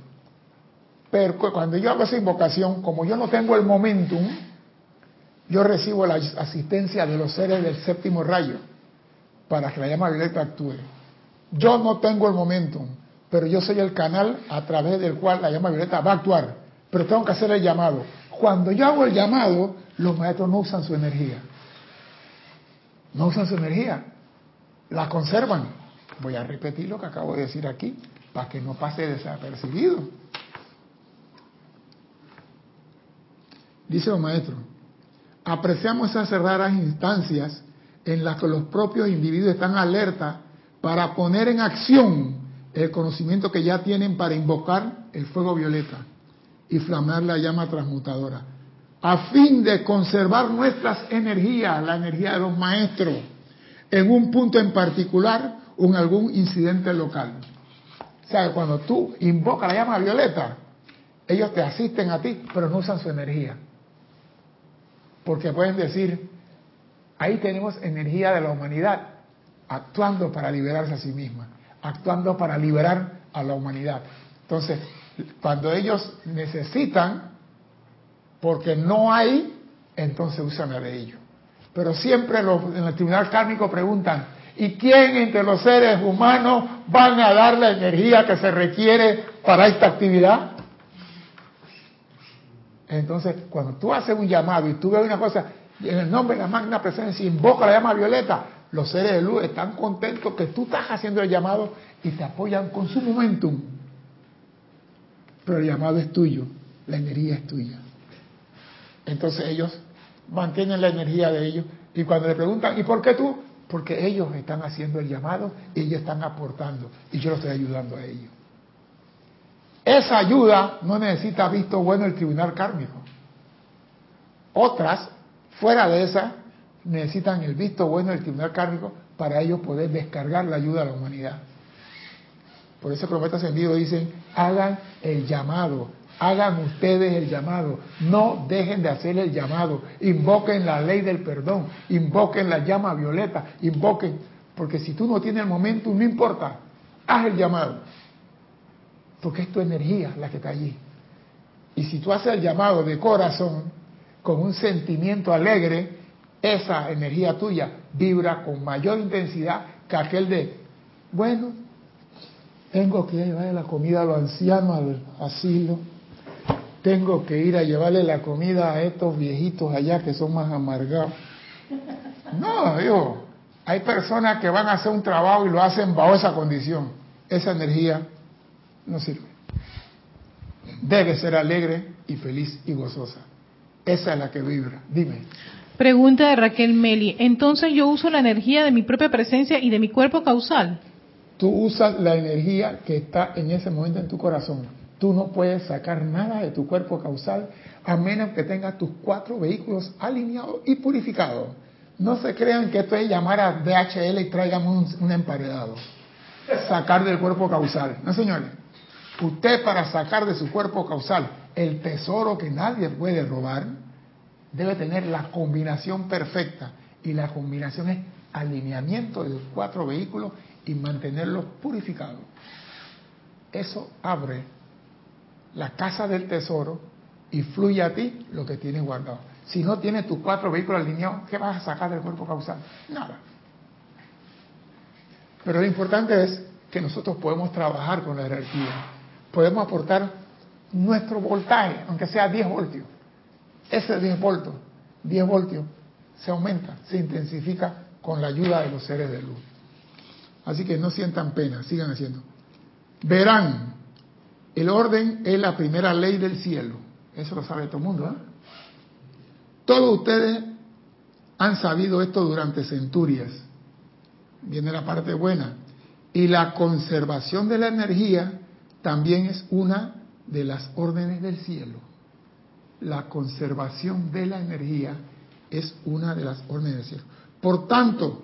Pero cuando yo hago esa invocación, como yo no tengo el momentum, yo recibo la asistencia de los seres del séptimo rayo para que la llama violeta actúe. Yo no tengo el momentum, pero yo soy el canal a través del cual la llama violeta va a actuar. Pero tengo que hacer el llamado. Cuando yo hago el llamado, los maestros no usan su energía. No usan su energía. La conservan. Voy a repetir lo que acabo de decir aquí para que no pase desapercibido. Dice el maestro, apreciamos esas raras instancias en las que los propios individuos están alerta para poner en acción el conocimiento que ya tienen para invocar el fuego violeta y flamar la llama transmutadora, a fin de conservar nuestras energías, la energía de los maestros, en un punto en particular en algún incidente local. O sea, cuando tú invocas la llama violeta, ellos te asisten a ti, pero no usan su energía. Porque pueden decir, ahí tenemos energía de la humanidad actuando para liberarse a sí misma, actuando para liberar a la humanidad. Entonces, cuando ellos necesitan, porque no hay, entonces usan la de ellos. Pero siempre en el tribunal kármico preguntan, ¿y quién entre los seres humanos van a dar la energía que se requiere para esta actividad? Entonces, cuando tú haces un llamado y tú ves una cosa, en el nombre de la magna presencia, invoca la llama violeta, los seres de luz están contentos que tú estás haciendo el llamado y te apoyan con su momentum. Pero el llamado es tuyo, la energía es tuya. Entonces ellos mantienen la energía de ellos y cuando le preguntan, ¿y por qué tú? Porque ellos están haciendo el llamado y ellos están aportando y yo los estoy ayudando a ellos. Esa ayuda no necesita visto bueno el tribunal kármico. Otras, fuera de esa, necesitan el visto bueno del tribunal kármico para ellos poder descargar la ayuda a la humanidad. Por eso el profeta ascendido dicen, hagan el llamado, hagan ustedes el llamado, no dejen de hacer el llamado, invoquen la ley del perdón, invoquen la llama violeta, invoquen, porque si tú no tienes el momento, no importa, haz el llamado. Porque es tu energía la que está allí. Y si tú haces el llamado de corazón, con un sentimiento alegre, esa energía tuya vibra con mayor intensidad que aquel de, bueno, tengo que llevarle la comida a los ancianos al asilo, tengo que ir a llevarle la comida a estos viejitos allá que son más amargados. No, digo, hay personas que van a hacer un trabajo y lo hacen bajo esa condición. Esa energía no sirve. Debe ser alegre y feliz y gozosa. Esa es la que vibra. Dime. Pregunta de Raquel Meli. Entonces yo uso la energía de mi propia presencia y de mi cuerpo causal. Tú usas la energía que está en ese momento en tu corazón. Tú no puedes sacar nada de tu cuerpo causal a menos que tengas tus cuatro vehículos alineados y purificados. No se crean que esto es llamar a DHL y traigan un, un emparedado. Sacar del cuerpo causal. No, señores. Usted para sacar de su cuerpo causal el tesoro que nadie puede robar, debe tener la combinación perfecta. Y la combinación es alineamiento de los cuatro vehículos y mantenerlos purificados. Eso abre la casa del tesoro y fluye a ti lo que tienes guardado. Si no tienes tus cuatro vehículos alineados, ¿qué vas a sacar del cuerpo causal? Nada. Pero lo importante es que nosotros podemos trabajar con la jerarquía podemos aportar nuestro voltaje, aunque sea 10 voltios. Ese 10 voltios, 10 voltios se aumenta, se intensifica con la ayuda de los seres de luz. Así que no sientan pena, sigan haciendo. Verán, el orden es la primera ley del cielo. Eso lo sabe todo el mundo. ¿eh? Todos ustedes han sabido esto durante centurias. Viene la parte buena. Y la conservación de la energía también es una de las órdenes del cielo. La conservación de la energía es una de las órdenes del cielo. Por tanto,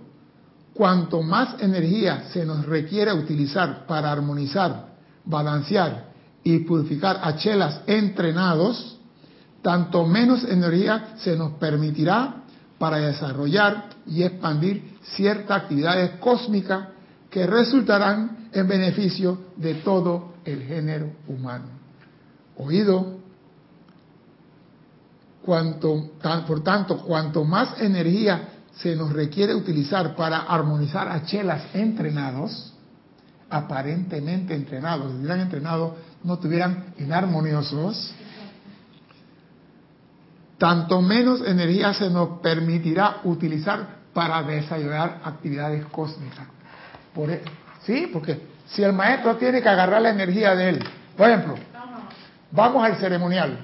cuanto más energía se nos requiere utilizar para armonizar, balancear y purificar a chelas entrenados, tanto menos energía se nos permitirá para desarrollar y expandir ciertas actividades cósmicas que resultarán en beneficio de todo el género humano. Oído, por tanto, cuanto más energía se nos requiere utilizar para armonizar a chelas entrenados, aparentemente entrenados, si hubieran entrenado, no tuvieran inarmoniosos, tanto menos energía se nos permitirá utilizar para desarrollar actividades cósmicas. E, sí, porque si el maestro tiene que agarrar la energía de él, por ejemplo, vamos al ceremonial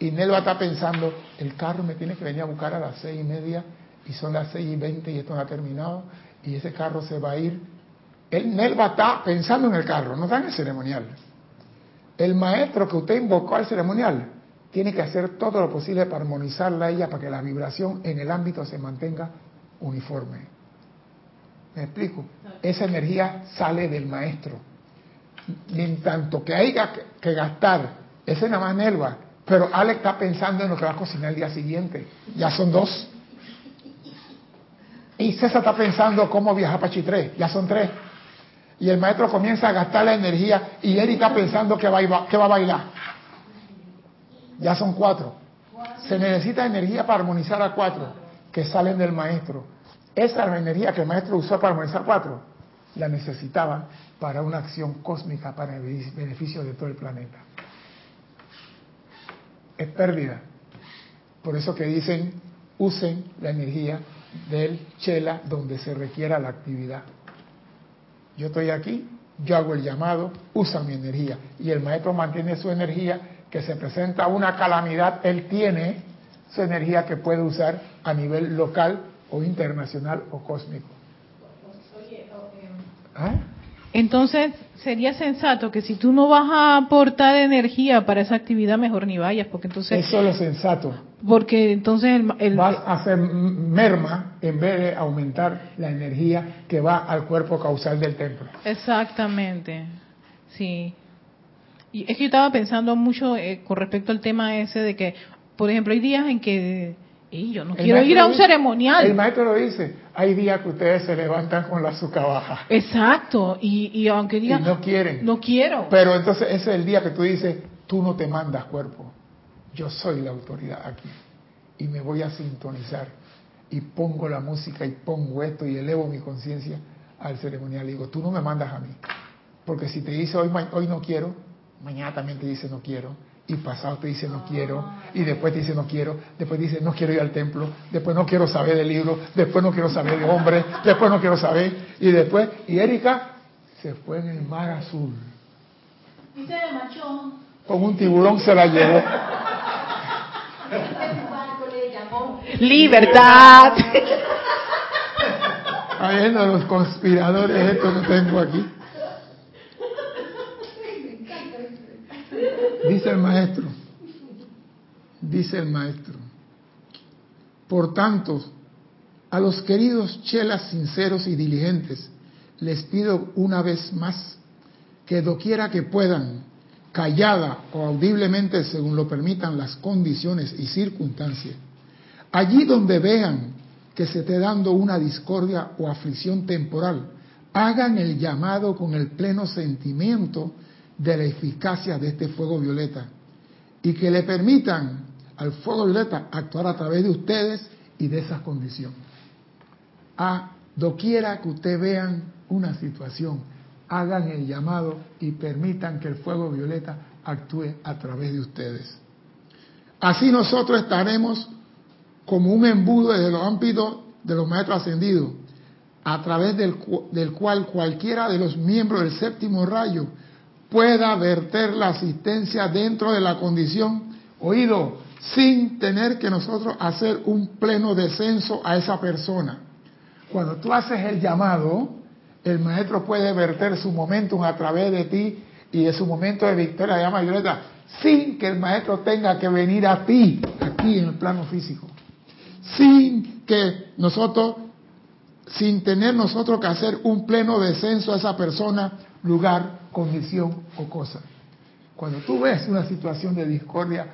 y Nelva está pensando, el carro me tiene que venir a buscar a las seis y media y son las seis y veinte y esto no ha terminado y ese carro se va a ir. El Nelva está pensando en el carro, no está en el ceremonial. El maestro que usted invocó al ceremonial tiene que hacer todo lo posible para armonizarla a ella para que la vibración en el ámbito se mantenga uniforme. ¿Me explico? Esa energía sale del maestro. Ni tanto que haya que gastar, ese nada más Nelva, pero Alex está pensando en lo que va a cocinar el día siguiente. Ya son dos. Y César está pensando cómo viajar para Chitré. Ya son tres. Y el maestro comienza a gastar la energía y él está pensando que va, a, que va a bailar. Ya son cuatro. Se necesita energía para armonizar a cuatro que salen del maestro. Esa es la energía que el maestro usó para armonizar cuatro. La necesitaba para una acción cósmica para el beneficio de todo el planeta. Es pérdida. Por eso que dicen, usen la energía del chela donde se requiera la actividad. Yo estoy aquí, yo hago el llamado, usa mi energía. Y el maestro mantiene su energía que se presenta una calamidad, él tiene su energía que puede usar a nivel local o internacional o cósmico. ¿Ah? Entonces, sería sensato que si tú no vas a aportar energía para esa actividad, mejor ni vayas, porque entonces... Eso es lo sensato. Porque entonces el, Vas a hacer merma en vez de aumentar la energía que va al cuerpo causal del templo. Exactamente, sí. Y es que yo estaba pensando mucho eh, con respecto al tema ese de que, por ejemplo, hay días en que y yo no quiero ir a un ceremonial. El maestro lo dice, hay días que ustedes se levantan con la azúcar baja. Exacto, y, aunque digan... no quieren. No quiero. Pero entonces ese es el día que tú dices, tú no te mandas cuerpo, yo soy la autoridad aquí. Y me voy a sintonizar. Y pongo la música y pongo esto y elevo mi conciencia al ceremonial. Y digo, tú no me mandas a mí. Porque si te dice hoy, hoy no quiero, mañana también te dice no quiero, y pasado te dice no quiero, y después te dice no quiero, después dice no quiero ir al templo, después no quiero saber del libro, después no quiero saber de hombre, después no quiero saber, y después, y Erika se fue en el mar azul. Con un tiburón se la llevó. Libertad. Ahí no, los conspiradores, esto que tengo aquí. Dice el maestro, dice el maestro, por tanto, a los queridos chelas sinceros y diligentes, les pido una vez más que doquiera que puedan, callada o audiblemente según lo permitan las condiciones y circunstancias, allí donde vean que se esté dando una discordia o aflicción temporal, hagan el llamado con el pleno sentimiento de la eficacia de este fuego violeta y que le permitan al fuego violeta actuar a través de ustedes y de esas condiciones. A doquiera que ustedes vean una situación, hagan el llamado y permitan que el fuego violeta actúe a través de ustedes. Así nosotros estaremos como un embudo desde los ámbitos de los maestros ascendidos, a través del, del cual cualquiera de los miembros del séptimo rayo pueda verter la asistencia dentro de la condición, oído, sin tener que nosotros hacer un pleno descenso a esa persona. Cuando tú haces el llamado, el maestro puede verter su momentum a través de ti y de su momento de victoria, llama violeta, sin que el maestro tenga que venir a ti, aquí en el plano físico. Sin que nosotros sin tener nosotros que hacer un pleno descenso a esa persona, lugar, condición o cosa. Cuando tú ves una situación de discordia,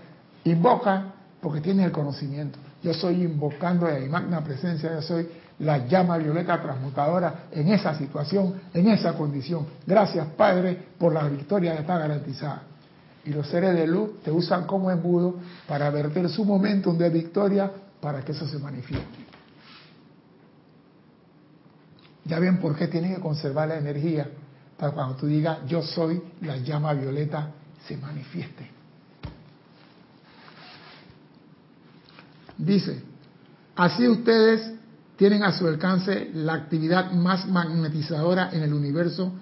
invoca porque tienes el conocimiento. Yo soy invocando a la magna presencia, yo soy la llama violeta transmutadora en esa situación, en esa condición. Gracias, Padre, por la victoria que está garantizada. Y los seres de luz te usan como embudo para verter su momento de victoria para que eso se manifieste. Ya ven por qué tienen que conservar la energía para cuando tú digas yo soy la llama violeta se manifieste. Dice, así ustedes tienen a su alcance la actividad más magnetizadora en el universo,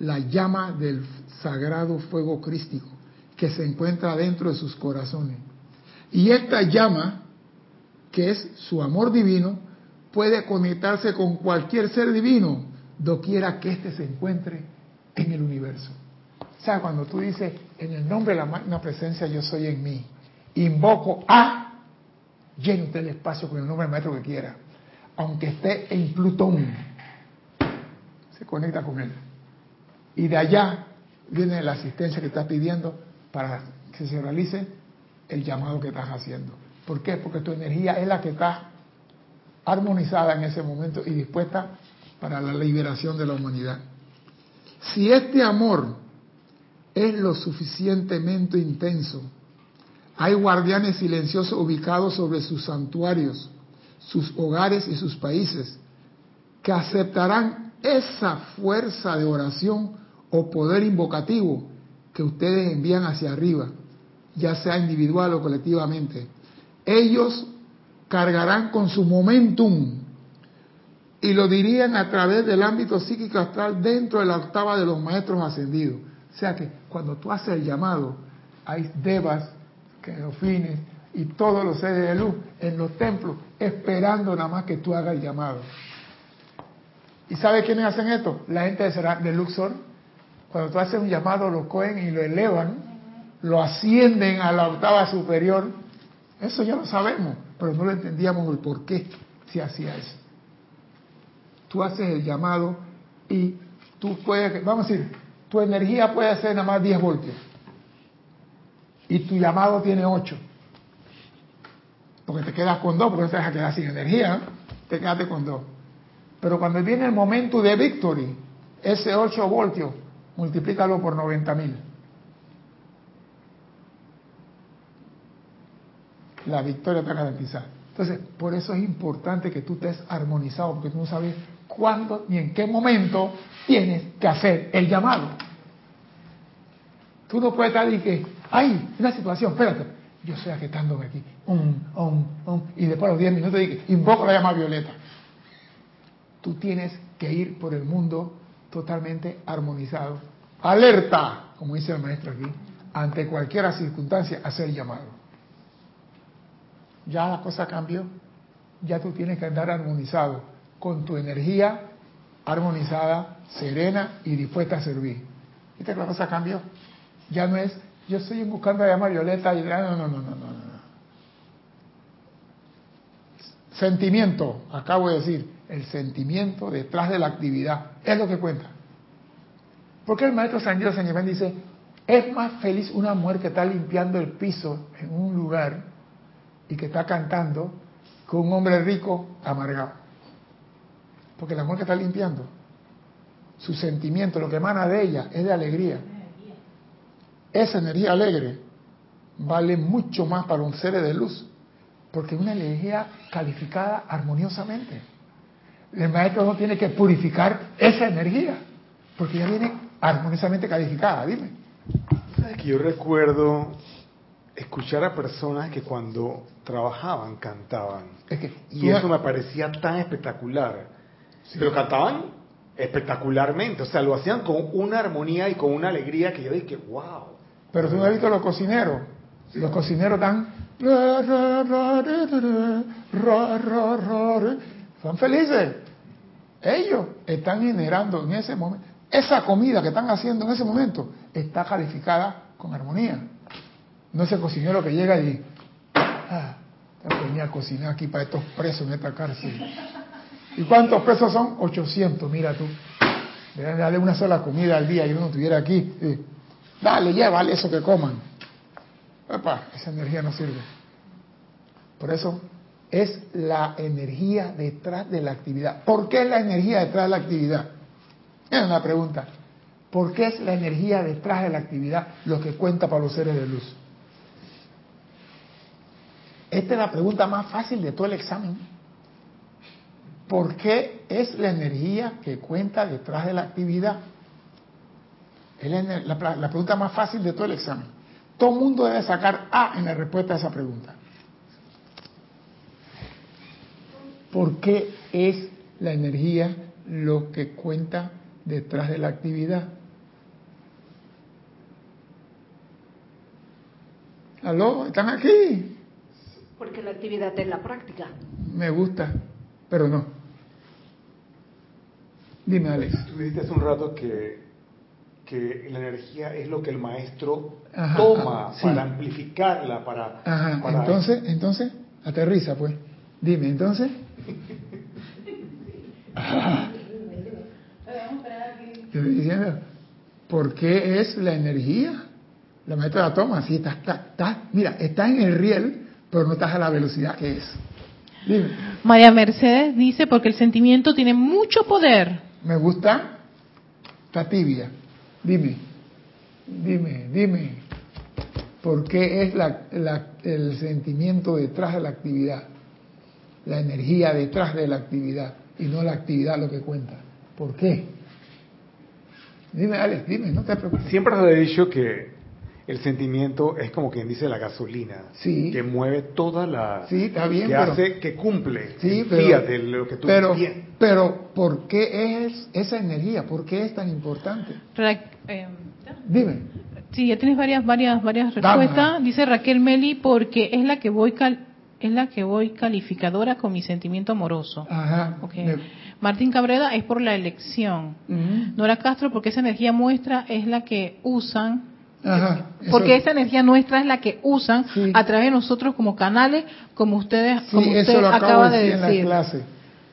la llama del sagrado fuego crístico que se encuentra dentro de sus corazones. Y esta llama, que es su amor divino, puede conectarse con cualquier ser divino, doquiera que éste se encuentre en el universo. O sea, cuando tú dices, en el nombre de la magna presencia yo soy en mí, invoco a, lleno usted el espacio con el nombre del maestro que quiera, aunque esté en Plutón, se conecta con él. Y de allá viene la asistencia que estás pidiendo para que se realice el llamado que estás haciendo. ¿Por qué? Porque tu energía es la que está armonizada en ese momento y dispuesta para la liberación de la humanidad. Si este amor es lo suficientemente intenso, hay guardianes silenciosos ubicados sobre sus santuarios, sus hogares y sus países, que aceptarán esa fuerza de oración o poder invocativo que ustedes envían hacia arriba, ya sea individual o colectivamente. Ellos cargarán con su momentum y lo dirían a través del ámbito psíquico astral dentro de la octava de los maestros ascendidos. O sea que cuando tú haces el llamado, hay devas, querofines y todos los seres de luz en los templos esperando nada más que tú hagas el llamado. ¿Y sabe quiénes hacen esto? La gente de Luxor. Cuando tú haces un llamado, lo cogen y lo elevan, lo ascienden a la octava superior. Eso ya lo sabemos pero no lo entendíamos el por qué se hacía eso. Tú haces el llamado y tú puedes, vamos a decir, tu energía puede ser nada más 10 voltios y tu llamado tiene 8. Porque te quedas con 2, porque no te vas a quedar sin energía, te quedaste con 2. Pero cuando viene el momento de victory, ese 8 voltios, multiplícalo por 90 mil. la victoria está garantizada. Entonces, por eso es importante que tú estés armonizado, porque tú no sabes cuándo ni en qué momento tienes que hacer el llamado. Tú no puedes estar y que, ay, una situación, espérate, yo estoy aquietándome aquí, y después a los 10 minutos dije, invoco la llama violeta. Tú tienes que ir por el mundo totalmente armonizado. Alerta, como dice el maestro aquí, ante cualquier circunstancia, hacer llamado ya la cosa cambió. Ya tú tienes que andar armonizado, con tu energía armonizada, serena y dispuesta a servir. ¿Viste que la cosa cambió? Ya no es, yo estoy buscando a llamar Violeta y no, no, no, no, no, no. Sentimiento, acabo de decir, el sentimiento detrás de la actividad es lo que cuenta. Porque el maestro San Dios San dice, es más feliz una mujer que está limpiando el piso en un lugar y que está cantando con un hombre rico amargado. Porque la mujer que está limpiando, su sentimiento, lo que emana de ella es de alegría. Esa energía alegre vale mucho más para un ser de luz, porque es una energía calificada armoniosamente. El maestro no tiene que purificar esa energía, porque ya viene armoniosamente calificada, dime. ¿Sabes que yo recuerdo escuchar a personas que cuando trabajaban cantaban. y eso me parecía tan espectacular. Pero cantaban espectacularmente, o sea, lo hacían con una armonía y con una alegría que yo dije, wow. Pero tú no has visto los cocineros. Los cocineros están... Son felices. Ellos están generando en ese momento... Esa comida que están haciendo en ese momento está calificada con armonía. No es el cocinero que llega y... Ah, venía a cocinar aquí para estos presos en esta cárcel. ¿Y cuántos pesos son? 800, mira tú. Dale una sola comida al día y uno estuviera aquí. Dale, llévale eso que coman. esa energía no sirve. Por eso es la energía detrás de la actividad. ¿Por qué es la energía detrás de la actividad? Es una pregunta. ¿Por qué es la energía detrás de la actividad lo que cuenta para los seres de luz? Esta es la pregunta más fácil de todo el examen. ¿Por qué es la energía que cuenta detrás de la actividad? Es la, pregunta más fácil de todo el examen. Todo el mundo debe sacar A en la respuesta a esa pregunta. ¿Por qué es la energía lo que cuenta detrás de la actividad? ¿Aló? ¿Están aquí? Porque la actividad es la práctica. Me gusta, pero no. Dime, Alex. Tú dijiste hace un rato que, que la energía es lo que el maestro toma para amplificarla, para, Ajá, Entonces, entonces, aterriza, pues. Dime, entonces. diciendo, ¿por qué es la energía? La maestra la toma, sí, está, está, mira, está en el riel, pero no estás a la velocidad que es. María Mercedes dice, porque el sentimiento tiene mucho poder. Me gusta. Está tibia. Dime, dime, dime. ¿Por qué es el sentimiento detrás de la actividad? La energía detrás de la actividad y no la actividad lo que cuenta. ¿Por qué? Dime, Alex, dime, no te preocupes. Siempre se ha dicho que el sentimiento es como quien dice la gasolina, sí. que mueve toda la... Sí, está bien, que hace, que cumple, sí, pero, lo que tú pero, pero, ¿por qué es esa energía? ¿Por qué es tan importante? Eh, Dime. Sí, ya tienes varias, varias, varias respuestas. Dice Raquel Meli, porque es la que voy es la que voy calificadora con mi sentimiento amoroso. Ajá. Okay. Martín Cabrera es por la elección. Nora Castro, porque esa energía muestra es la que usan porque esa energía nuestra es la que usan a través de nosotros como canales, como ustedes, como usted acaba de decir. En la clase.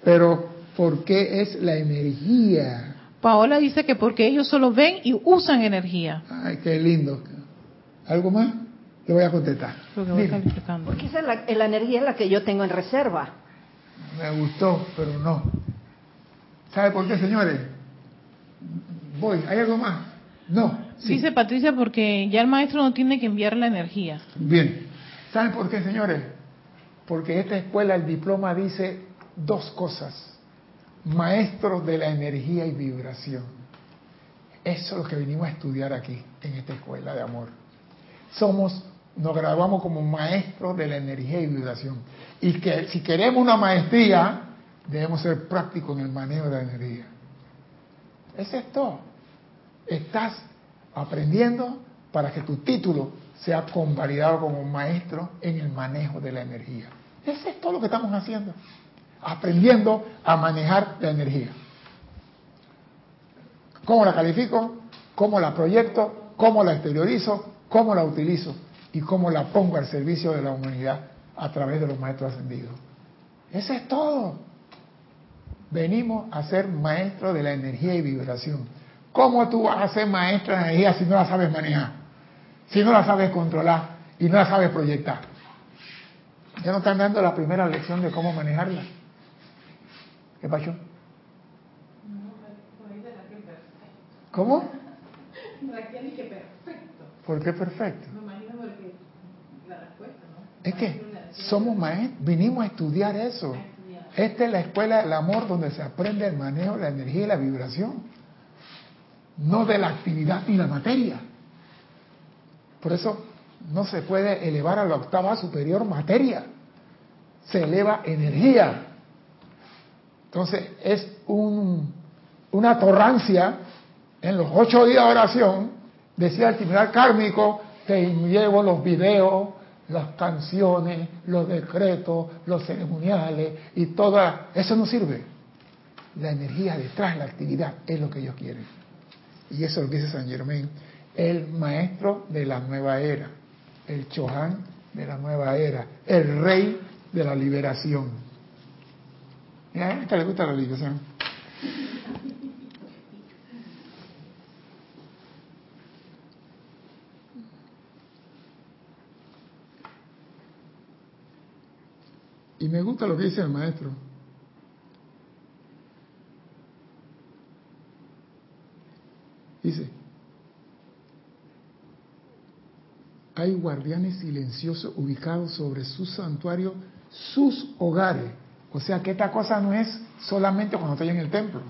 Pero, ¿por qué es la energía? Paola dice que porque ellos solo ven y usan energía. Ay, qué lindo. ¿Algo más? Te voy a contestar. Porque esa es la, la energía es la que yo tengo en reserva. Me gustó, pero no. ¿Sabe por qué, señores? Voy. ¿Hay algo más? No. Dice Patricia porque ya el maestro no tiene que enviar la energía. Bien. ¿Saben por qué, señores? Porque esta escuela, el diploma dice dos cosas. Maestros de la energía y vibración. Eso es lo que venimos a estudiar aquí, en esta escuela de amor. Somos, nos graduamos como maestros de la energía y vibración. Y que si queremos una maestría, debemos ser prácticos en el manejo de la energía. Ese es todo. Estás aprendiendo para que tu título sea convalidado como maestro en el manejo de la energía. Eso es todo lo que estamos haciendo. Aprendiendo a manejar la energía. ¿Cómo la califico? ¿Cómo la proyecto? ¿Cómo la exteriorizo? ¿Cómo la utilizo? Y cómo la pongo al servicio de la humanidad a través de los maestros ascendidos. Eso es todo. Venimos a ser maestros de la energía y vibración. ¿Cómo tú vas a ser maestra de energía si no la sabes manejar? Si no la sabes controlar y no la sabes proyectar. Ya no están dando la primera lección de cómo manejarla. ¿Qué pasó? ¿Cómo? Raquel que perfecto. ¿Por qué perfecto? Me imagino porque la respuesta, ¿no? Es que somos maestros, vinimos a estudiar eso. Esta es la escuela del amor donde se aprende el manejo la energía y la vibración no de la actividad ni la materia. Por eso no se puede elevar a la octava superior materia, se eleva energía. Entonces es un, una torrancia en los ocho días de oración, decía el tribunal kármico, que llevo los videos, las canciones, los decretos, los ceremoniales y todo eso no sirve. La energía detrás de la actividad es lo que ellos quieren. Y eso es lo que dice San Germain, el maestro de la nueva era, el Chohan de la nueva era, el rey de la liberación. a esta le gusta la aliviación. Y me gusta lo que dice el maestro. Dice, hay guardianes silenciosos ubicados sobre su santuario, sus hogares. O sea que esta cosa no es solamente cuando estoy en el templo.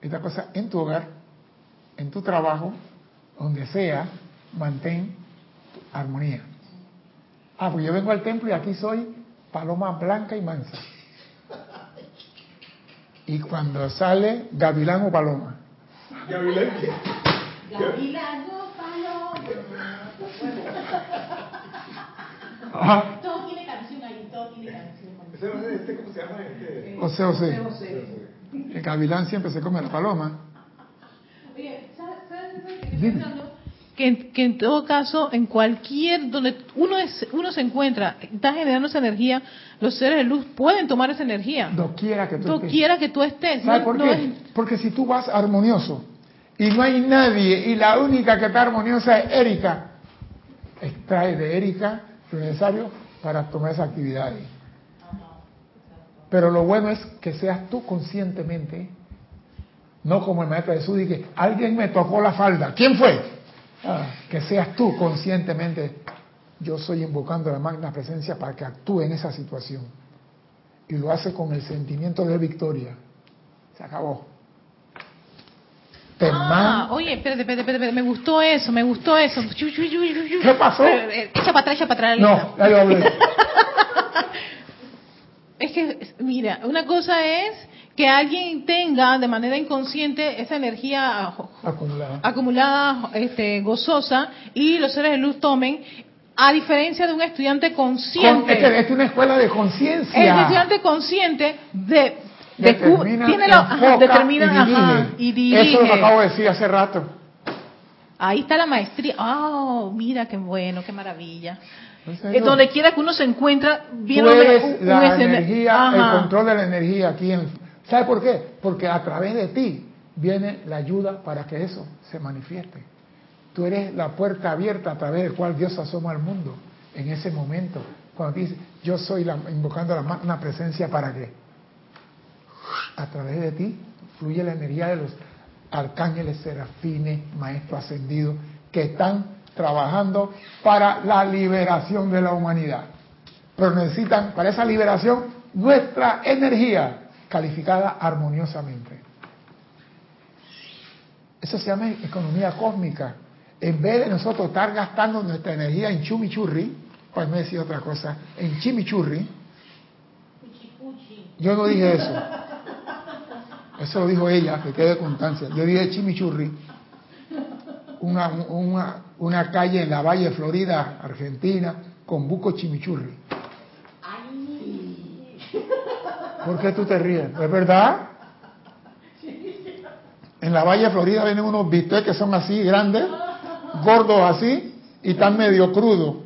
Esta cosa en tu hogar, en tu trabajo, donde sea, mantén armonía. Ah, pues yo vengo al templo y aquí soy paloma blanca y mansa. Y cuando sale, gavilán o paloma. Gavilán. Gavilán o paloma. Todo tiene canción ahí, todo tiene canción. Este, ¿Cómo se llama este? O sea, o sea. El gavilán siempre se come la paloma. Oye, ¿sabes, sabes, que, en todo caso, en cualquier, donde uno, es, uno se encuentra, está generando esa energía, los seres de luz pueden tomar esa energía. quiera que tú estés. que tú estés. ¿Sabes por qué? Porque si tú vas armonioso y no hay nadie y la única que está armoniosa es Erika, extrae de Erika lo necesario para tomar esa actividad ahí. Pero lo bueno es que seas tú conscientemente, no como el maestro Jesús, que alguien me tocó la falda. ¿Quién fue? Ah, que seas tú conscientemente, yo estoy invocando la magna presencia para que actúe en esa situación. Y lo hace con el sentimiento de victoria. Se acabó. Ah, oye, espérate, espérate, espérate, me gustó eso, me gustó eso. ¿Qué pasó? Eh, eh, echa para atrás, echa para atrás. No, ya lo hablé. es que, mira, una cosa es que alguien tenga de manera inconsciente esa energía acumulada, este, gozosa y los seres de luz tomen a diferencia de un estudiante consciente. es, que es una escuela de conciencia. El estudiante consciente de, determina, tiene la, determina y, dirige. Eso lo acabo de decir hace rato. Ahí está la maestría. Oh, mira qué bueno, qué maravilla. Pues donde quiera que uno se encuentra, viene la energía, el control de la energía aquí en ¿Sabe por qué? Porque a través de ti viene la ayuda para que eso se manifieste. Tú eres la puerta abierta a través de cual Dios asoma al mundo en ese momento. Cuando dice, yo soy la, invocando la magna presencia para que a través de ti fluye la energía de los arcángeles, serafines, maestros ascendidos que están trabajando para la liberación de la humanidad. Pero necesitan para esa liberación nuestra energía calificada armoniosamente. Eso se llama economía cósmica. En vez de nosotros estar gastando nuestra energía en chumichurri, pues me decía otra cosa, en chimichurri, yo no dije eso. Eso lo dijo ella, que quede constancia. Yo dije chimichurri, una, una, una calle en la Valle Florida, Argentina, con buco chimichurri. ¿Por qué tú te ríes? ¿Es verdad? En la Valle Florida vienen unos bistecs que son así grandes, gordos así, y están medio crudos.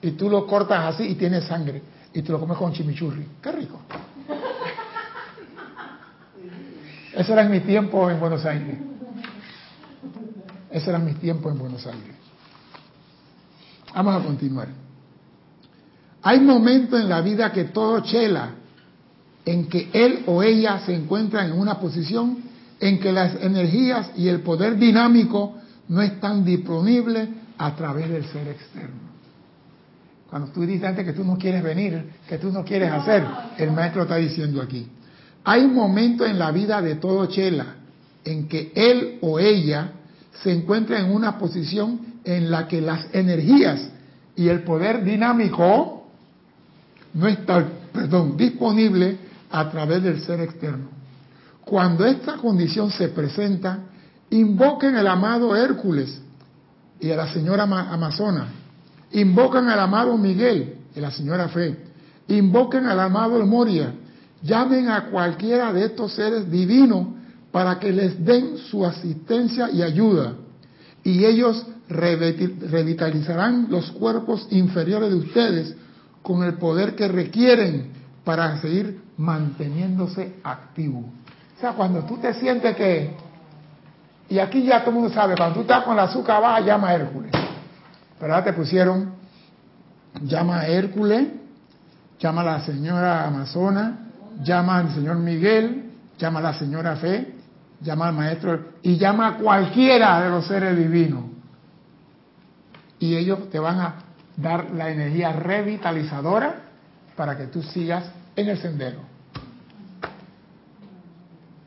Y tú lo cortas así y tiene sangre. Y tú lo comes con chimichurri. ¡Qué rico! Ese era mi tiempo en Buenos Aires. Ese era mi tiempo en Buenos Aires. Vamos a continuar. Hay momentos en la vida que todo chela en que él o ella se encuentran en una posición en que las energías y el poder dinámico no están disponibles a través del ser externo. Cuando tú dices antes que tú no quieres venir, que tú no quieres hacer, el maestro está diciendo aquí. Hay un momento en la vida de todo Chela en que él o ella se encuentra en una posición en la que las energías y el poder dinámico no están, perdón, disponibles a través del ser externo. Cuando esta condición se presenta, invoquen al amado Hércules y a la señora Amazona, invocan al amado Miguel y a la señora Fe, invoquen al amado Moria, llamen a cualquiera de estos seres divinos para que les den su asistencia y ayuda, y ellos revitalizarán los cuerpos inferiores de ustedes con el poder que requieren para seguir manteniéndose activo. O sea, cuando tú te sientes que, y aquí ya todo el mundo sabe, cuando tú estás con la azúcar baja, llama a Hércules. Pero te pusieron, llama a Hércules, llama a la señora Amazona, llama al señor Miguel, llama a la señora Fe, llama al maestro y llama a cualquiera de los seres divinos. Y ellos te van a dar la energía revitalizadora para que tú sigas en el sendero.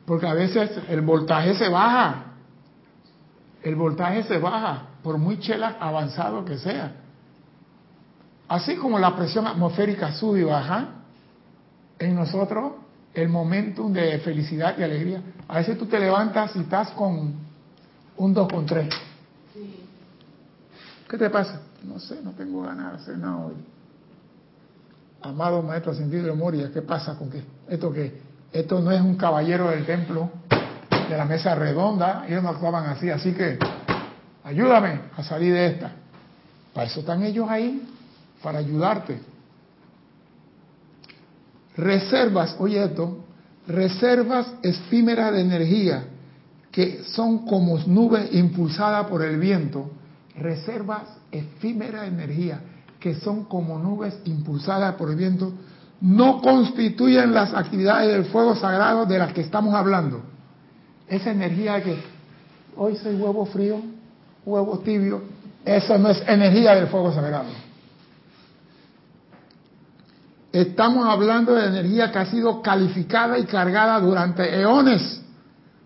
Porque a veces el voltaje se baja. El voltaje se baja, por muy chela avanzado que sea. Así como la presión atmosférica sube y baja, en nosotros el momentum de felicidad y alegría. A veces tú te levantas y estás con un 2 con 3. ¿Qué te pasa? No sé, no tengo ganas de hacer nada hoy. Amado maestro ascendido de Moria, ¿qué pasa con que esto que esto no es un caballero del templo de la mesa redonda, ellos no actuaban así, así que ayúdame a salir de esta. Para eso están ellos ahí, para ayudarte. Reservas, oye esto, reservas efímeras de energía que son como nubes impulsadas por el viento, reservas efímeras de energía que son como nubes impulsadas por el viento, no constituyen las actividades del fuego sagrado de las que estamos hablando. Esa energía que hoy soy huevo frío, huevo tibio, eso no es energía del fuego sagrado. Estamos hablando de energía que ha sido calificada y cargada durante eones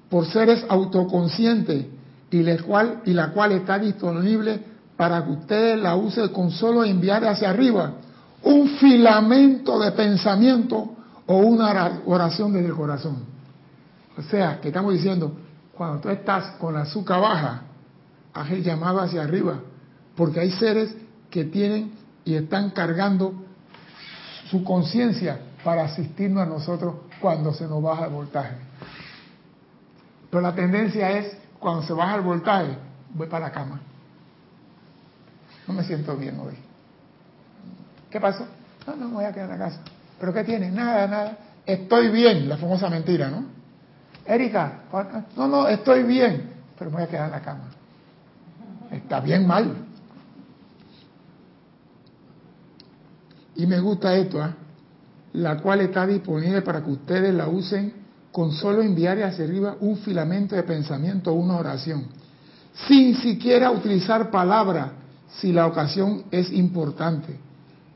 por seres autoconscientes y la cual, y la cual está disponible para que ustedes la usen con solo enviar hacia arriba un filamento de pensamiento o una oración desde el corazón. O sea, que estamos diciendo, cuando tú estás con la azúcar baja, haz el llamado hacia arriba, porque hay seres que tienen y están cargando su conciencia para asistirnos a nosotros cuando se nos baja el voltaje. Pero la tendencia es, cuando se baja el voltaje, voy para la cama. No me siento bien hoy. ¿Qué pasó? No, no, me voy a quedar en la casa. ¿Pero qué tiene? Nada, nada. Estoy bien, la famosa mentira, ¿no? Erika, no, no, estoy bien, pero me voy a quedar en la cama. Está bien mal. Y me gusta esto, ¿eh? la cual está disponible para que ustedes la usen con solo enviar hacia arriba un filamento de pensamiento o una oración, sin siquiera utilizar palabra si la ocasión es importante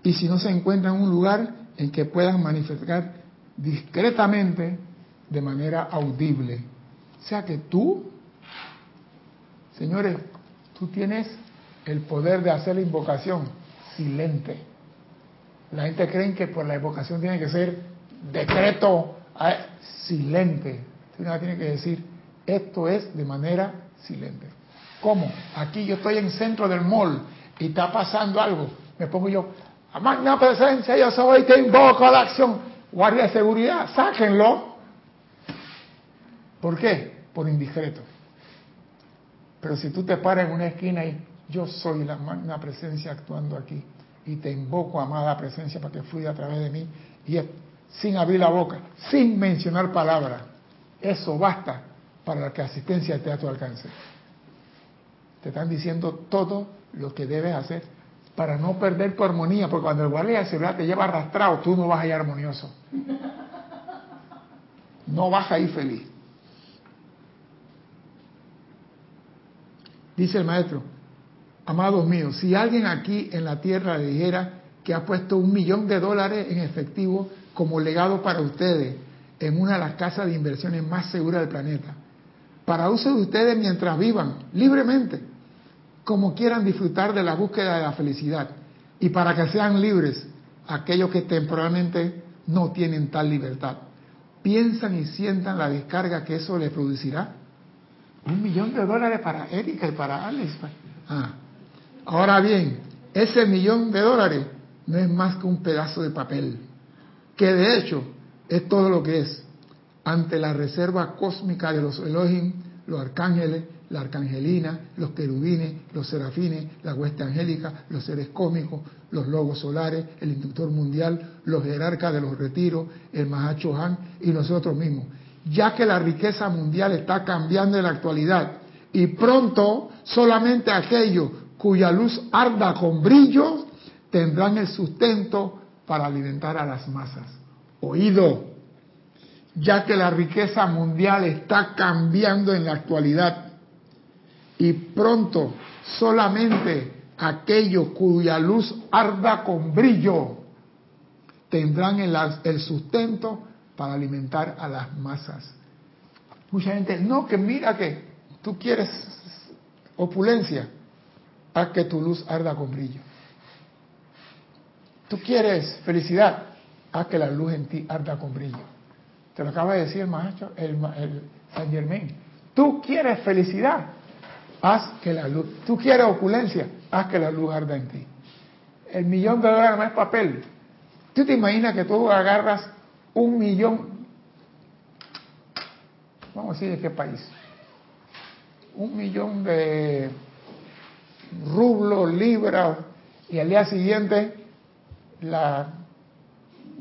y si no se encuentra en un lugar en que puedan manifestar discretamente de manera audible. O sea que tú, señores, tú tienes el poder de hacer la invocación silente. La gente cree que por la evocación tiene que ser decreto ah, silente. Usted tiene que decir, esto es de manera silente. ¿Cómo? Aquí yo estoy en centro del mall y está pasando algo. Me pongo yo, a magna presencia, yo soy, te invoco a la acción. Guardia de seguridad, sáquenlo. ¿Por qué? Por indiscreto. Pero si tú te paras en una esquina y yo soy la magna presencia actuando aquí, y te invoco, amada presencia, para que fluya a través de mí, y sin abrir la boca, sin mencionar palabras. Eso basta para que asistencia esté a tu alcance. Te están diciendo todo lo que debes hacer para no perder tu armonía, porque cuando el guardia de seguridad te lleva arrastrado, tú no vas a ir armonioso. No vas a ir feliz. Dice el maestro, Amados míos, si alguien aquí en la tierra le dijera que ha puesto un millón de dólares en efectivo como legado para ustedes en una de las casas de inversiones más seguras del planeta, para uso de ustedes mientras vivan libremente, como quieran disfrutar de la búsqueda de la felicidad, y para que sean libres aquellos que temporalmente no tienen tal libertad. Piensan y sientan la descarga que eso les producirá. Un millón de dólares para Erika y para Alex. Ah, Ahora bien, ese millón de dólares no es más que un pedazo de papel, que de hecho es todo lo que es ante la reserva cósmica de los Elohim, los arcángeles la arcangelina, los querubines, los serafines, la hueste angélica, los seres cósmicos, los logos solares, el inductor mundial, los jerarcas de los retiros, el Mahacho Han y nosotros mismos. Ya que la riqueza mundial está cambiando en la actualidad y pronto solamente aquellos cuya luz arda con brillo tendrán el sustento para alimentar a las masas. Oído, ya que la riqueza mundial está cambiando en la actualidad y pronto solamente aquellos cuya luz arda con brillo tendrán el, sustento para alimentar a las masas. Mucha gente, no, que mira que tú quieres opulencia, haz que tu luz arda con brillo. Tú quieres felicidad, haz que la luz en ti arda con brillo. Te lo acaba de decir el maestro, el, San Germain. Tú quieres felicidad, haz que la luz, tú quieres opulencia, haz que la luz arda en ti. El millón de dólares no es papel. ¿Tú te imaginas que tú agarras un millón, vamos a decir de qué país, un millón de rublos, libras, y al día siguiente la,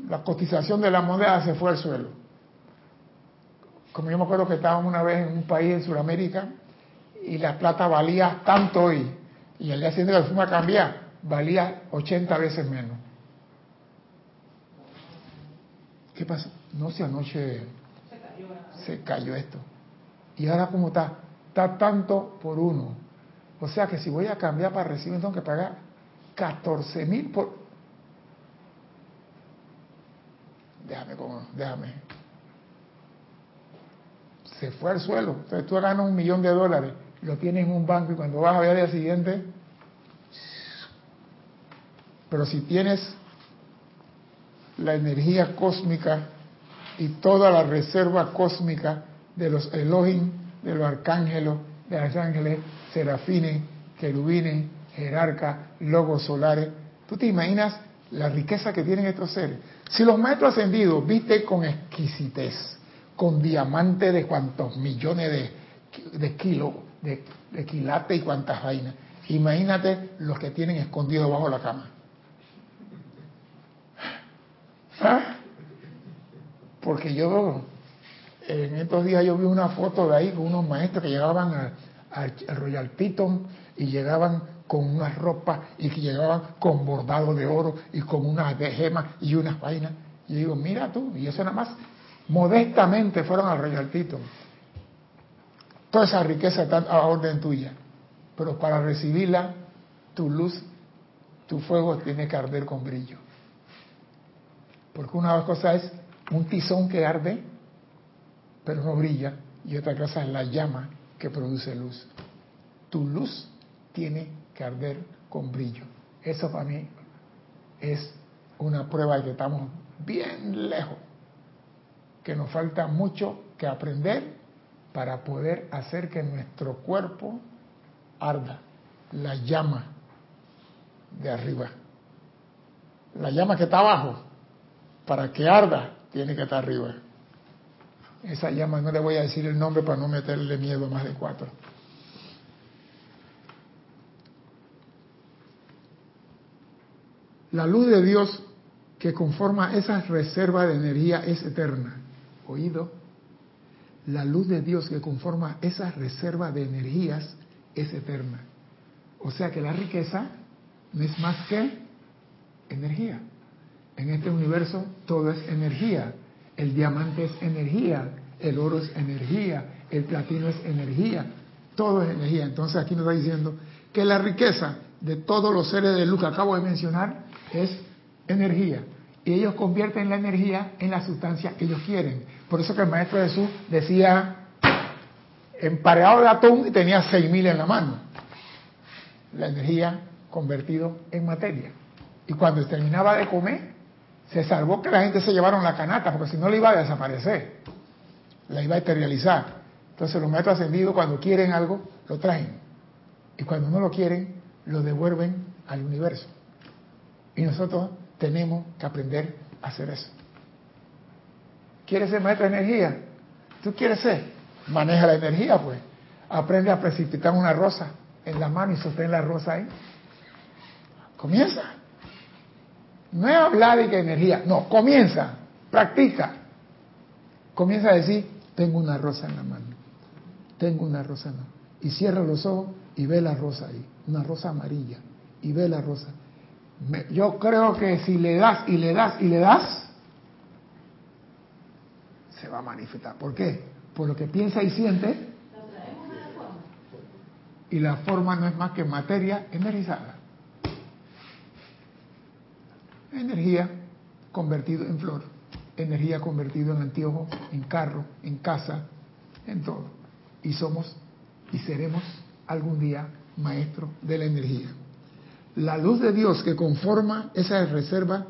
la cotización de la moneda se fue al suelo? Como yo me acuerdo que estábamos una vez en un país en Sudamérica y la plata valía tanto hoy, y al día siguiente la fuimos a valía 80 veces menos. ¿Qué pasó? No sé, anoche se cayó, esto. Y ahora cómo está, está tanto por uno. O sea que si voy a cambiar para recibir, tengo que pagar 14 mil por... Déjame, déjame. Se fue al suelo. Entonces tú ganas un millón de dólares lo tienes en un banco y cuando vas a ver al día siguiente, pero si tienes la energía cósmica y toda la reserva cósmica de los Elohim, de los arcángeles, de los ángeles, serafines, querubines, jerarcas, logos solares, tú te imaginas la riqueza que tienen estos seres. Si los maestros ascendidos viste con exquisitez, con diamantes de cuantos millones de kilos, de, quilate y cuantas vainas. Imagínate los que tienen escondido bajo la cama. ¿Ah? Porque yo, en estos días yo vi una foto de ahí con unos maestros que llegaban al Royal Piton y llegaban con unas ropas y que llegaban con bordado de oro y con unas de gemas y unas vainas. Y digo, mira tú, y eso nada más modestamente fueron al Royal Piton Toda esa riqueza está a orden tuya. Pero para recibirla, tu luz, tu fuego tiene que arder con brillo. Porque una cosa es un tizón que arde, pero no brilla. Y otra cosa es la llama que produce luz. Tu luz tiene que arder con brillo. Eso para mí es una prueba de que estamos bien lejos, que nos falta mucho que aprender para poder hacer que nuestro cuerpo arda, la llama de arriba. La llama que está abajo, para que arda, tiene que estar arriba. Esa llama, no le voy a decir el nombre para no meterle miedo a más de cuatro. La luz de Dios que conforma esa reserva de energía es eterna. Oído la luz de Dios que conforma esa reserva de energías es eterna. O sea que la riqueza no es más que energía. En este universo todo es energía. El diamante es energía, el oro es energía, el platino es energía, todo es energía. Entonces aquí nos está diciendo que la riqueza de todos los seres de luz que acabo de mencionar es energía. Y ellos convierten la energía en la sustancia que ellos quieren. Por eso que el maestro Jesús decía empareado de atún y tenía 6.000 en la mano. La energía convertido en materia. Y cuando terminaba de comer, se salvó que la gente se llevaron la canasta, porque si no le iba a desaparecer, la iba a esterilitzar. Entonces los maestros ascendidos cuando quieren algo, lo traen. Y cuando no lo quieren, lo devuelven al universo. Y nosotros tenemos que aprender a hacer eso. ¿Quieres ser maestro de energía? ¿Tú quieres ser? Maneja la energía, pues. aprende a precipitar una rosa en la mano y sostén la rosa ahí. Comienza. No es hablar de que energía, no, comienza, practica. Comienza a decir, tengo una rosa en la mano, tengo una rosa en la mano. Y cierra los ojos y ve la rosa ahí, una rosa amarilla, y ve la rosa. yo creo que si le das y le das y le das, se va a manifestar. ¿Por qué? Por lo que piensa y siente. Y la forma no es más que materia energizada. Energía convertido en flor, energía convertido en anteojo, en carro, en casa, en todo. Y somos y seremos algún día maestros de la energía. La luz de Dios que conforma esa reserva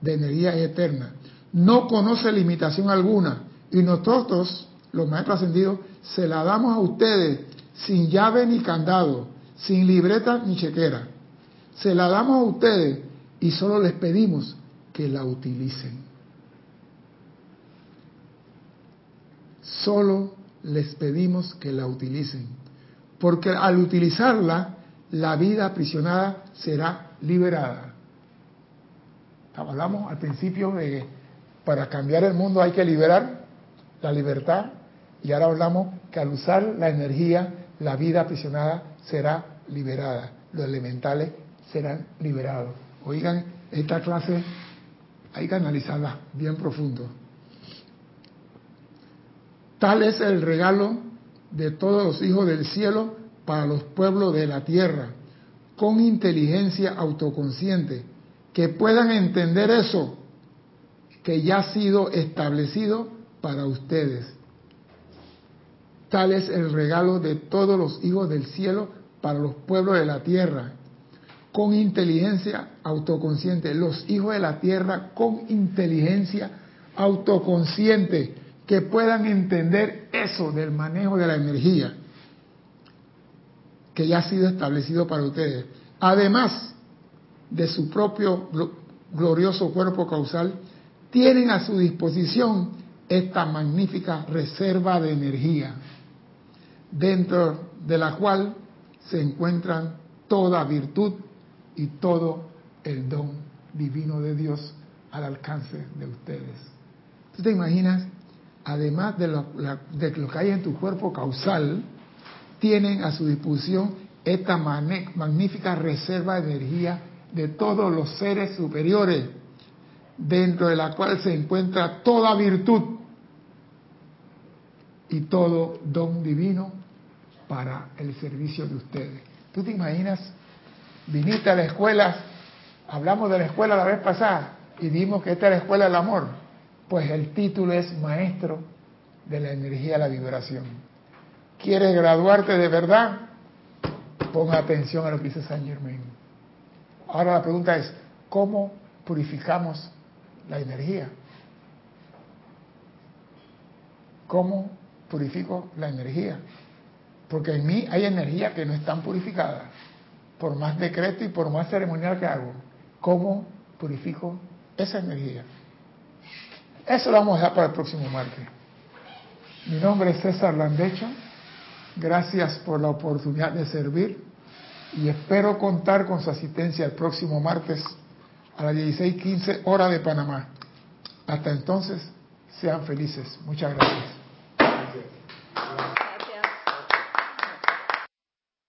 de energía eterna no conoce limitación alguna y nosotros, los maestros ascendidos, se la damos a ustedes sin llave ni candado, sin libreta ni chequera. Se la damos a ustedes y solo les pedimos que la utilicen. Solo les pedimos que la utilicen, porque al utilizarla, la vida aprisionada será liberada. Hablamos al principio de para cambiar el mundo hay que liberar la libertad y ahora hablamos que al usar la energía, la vida aprisionada será liberada, los elementales serán liberados. Oigan, esta clase hay que analizarla bien profundo. Tal es el regalo de todos los hijos del cielo para los pueblos de la tierra, con inteligencia autoconsciente, que puedan entender eso, que ya ha sido establecido para ustedes. Tal es el regalo de todos los hijos del cielo para los pueblos de la tierra, con inteligencia autoconsciente, los hijos de la tierra con inteligencia autoconsciente, que puedan entender eso del manejo de la energía que ya ha sido establecido para ustedes. Además de su propio glorioso cuerpo causal, tienen a su disposición esta magnífica reserva de energía, dentro de la cual se encuentran toda virtud y todo el don divino de Dios al alcance de ustedes. ¿Tú te imaginas? Además de de lo que hay en tu cuerpo causal, tienen a su disposición esta magnífica reserva de energía de todos los seres superiores, dentro de la cual se encuentra toda virtud y todo don divino para el servicio de ustedes. ¿Tú te imaginas viniste a la escuela, hablamos de la escuela la vez pasada y dimos que esta es la escuela del amor. Pues el título es Maestro de la Energía de la Vibración. ¿Quieres graduarte de verdad? Pon atención a lo que dice San Germain. Ahora la pregunta es, ¿cómo purificamos la energía? ¿Cómo purifico la energía? Porque en mí hay energía que no están purificadas por más decreto y por más ceremonial que hago, ¿cómo purifico esa energía? Eso lo vamos a dejar para el próximo martes. Mi nombre es César Landecho. Gracias por la oportunidad de servir y espero contar con su asistencia el próximo martes a las 16:15 hora de Panamá. Hasta entonces, sean felices. Muchas gracias.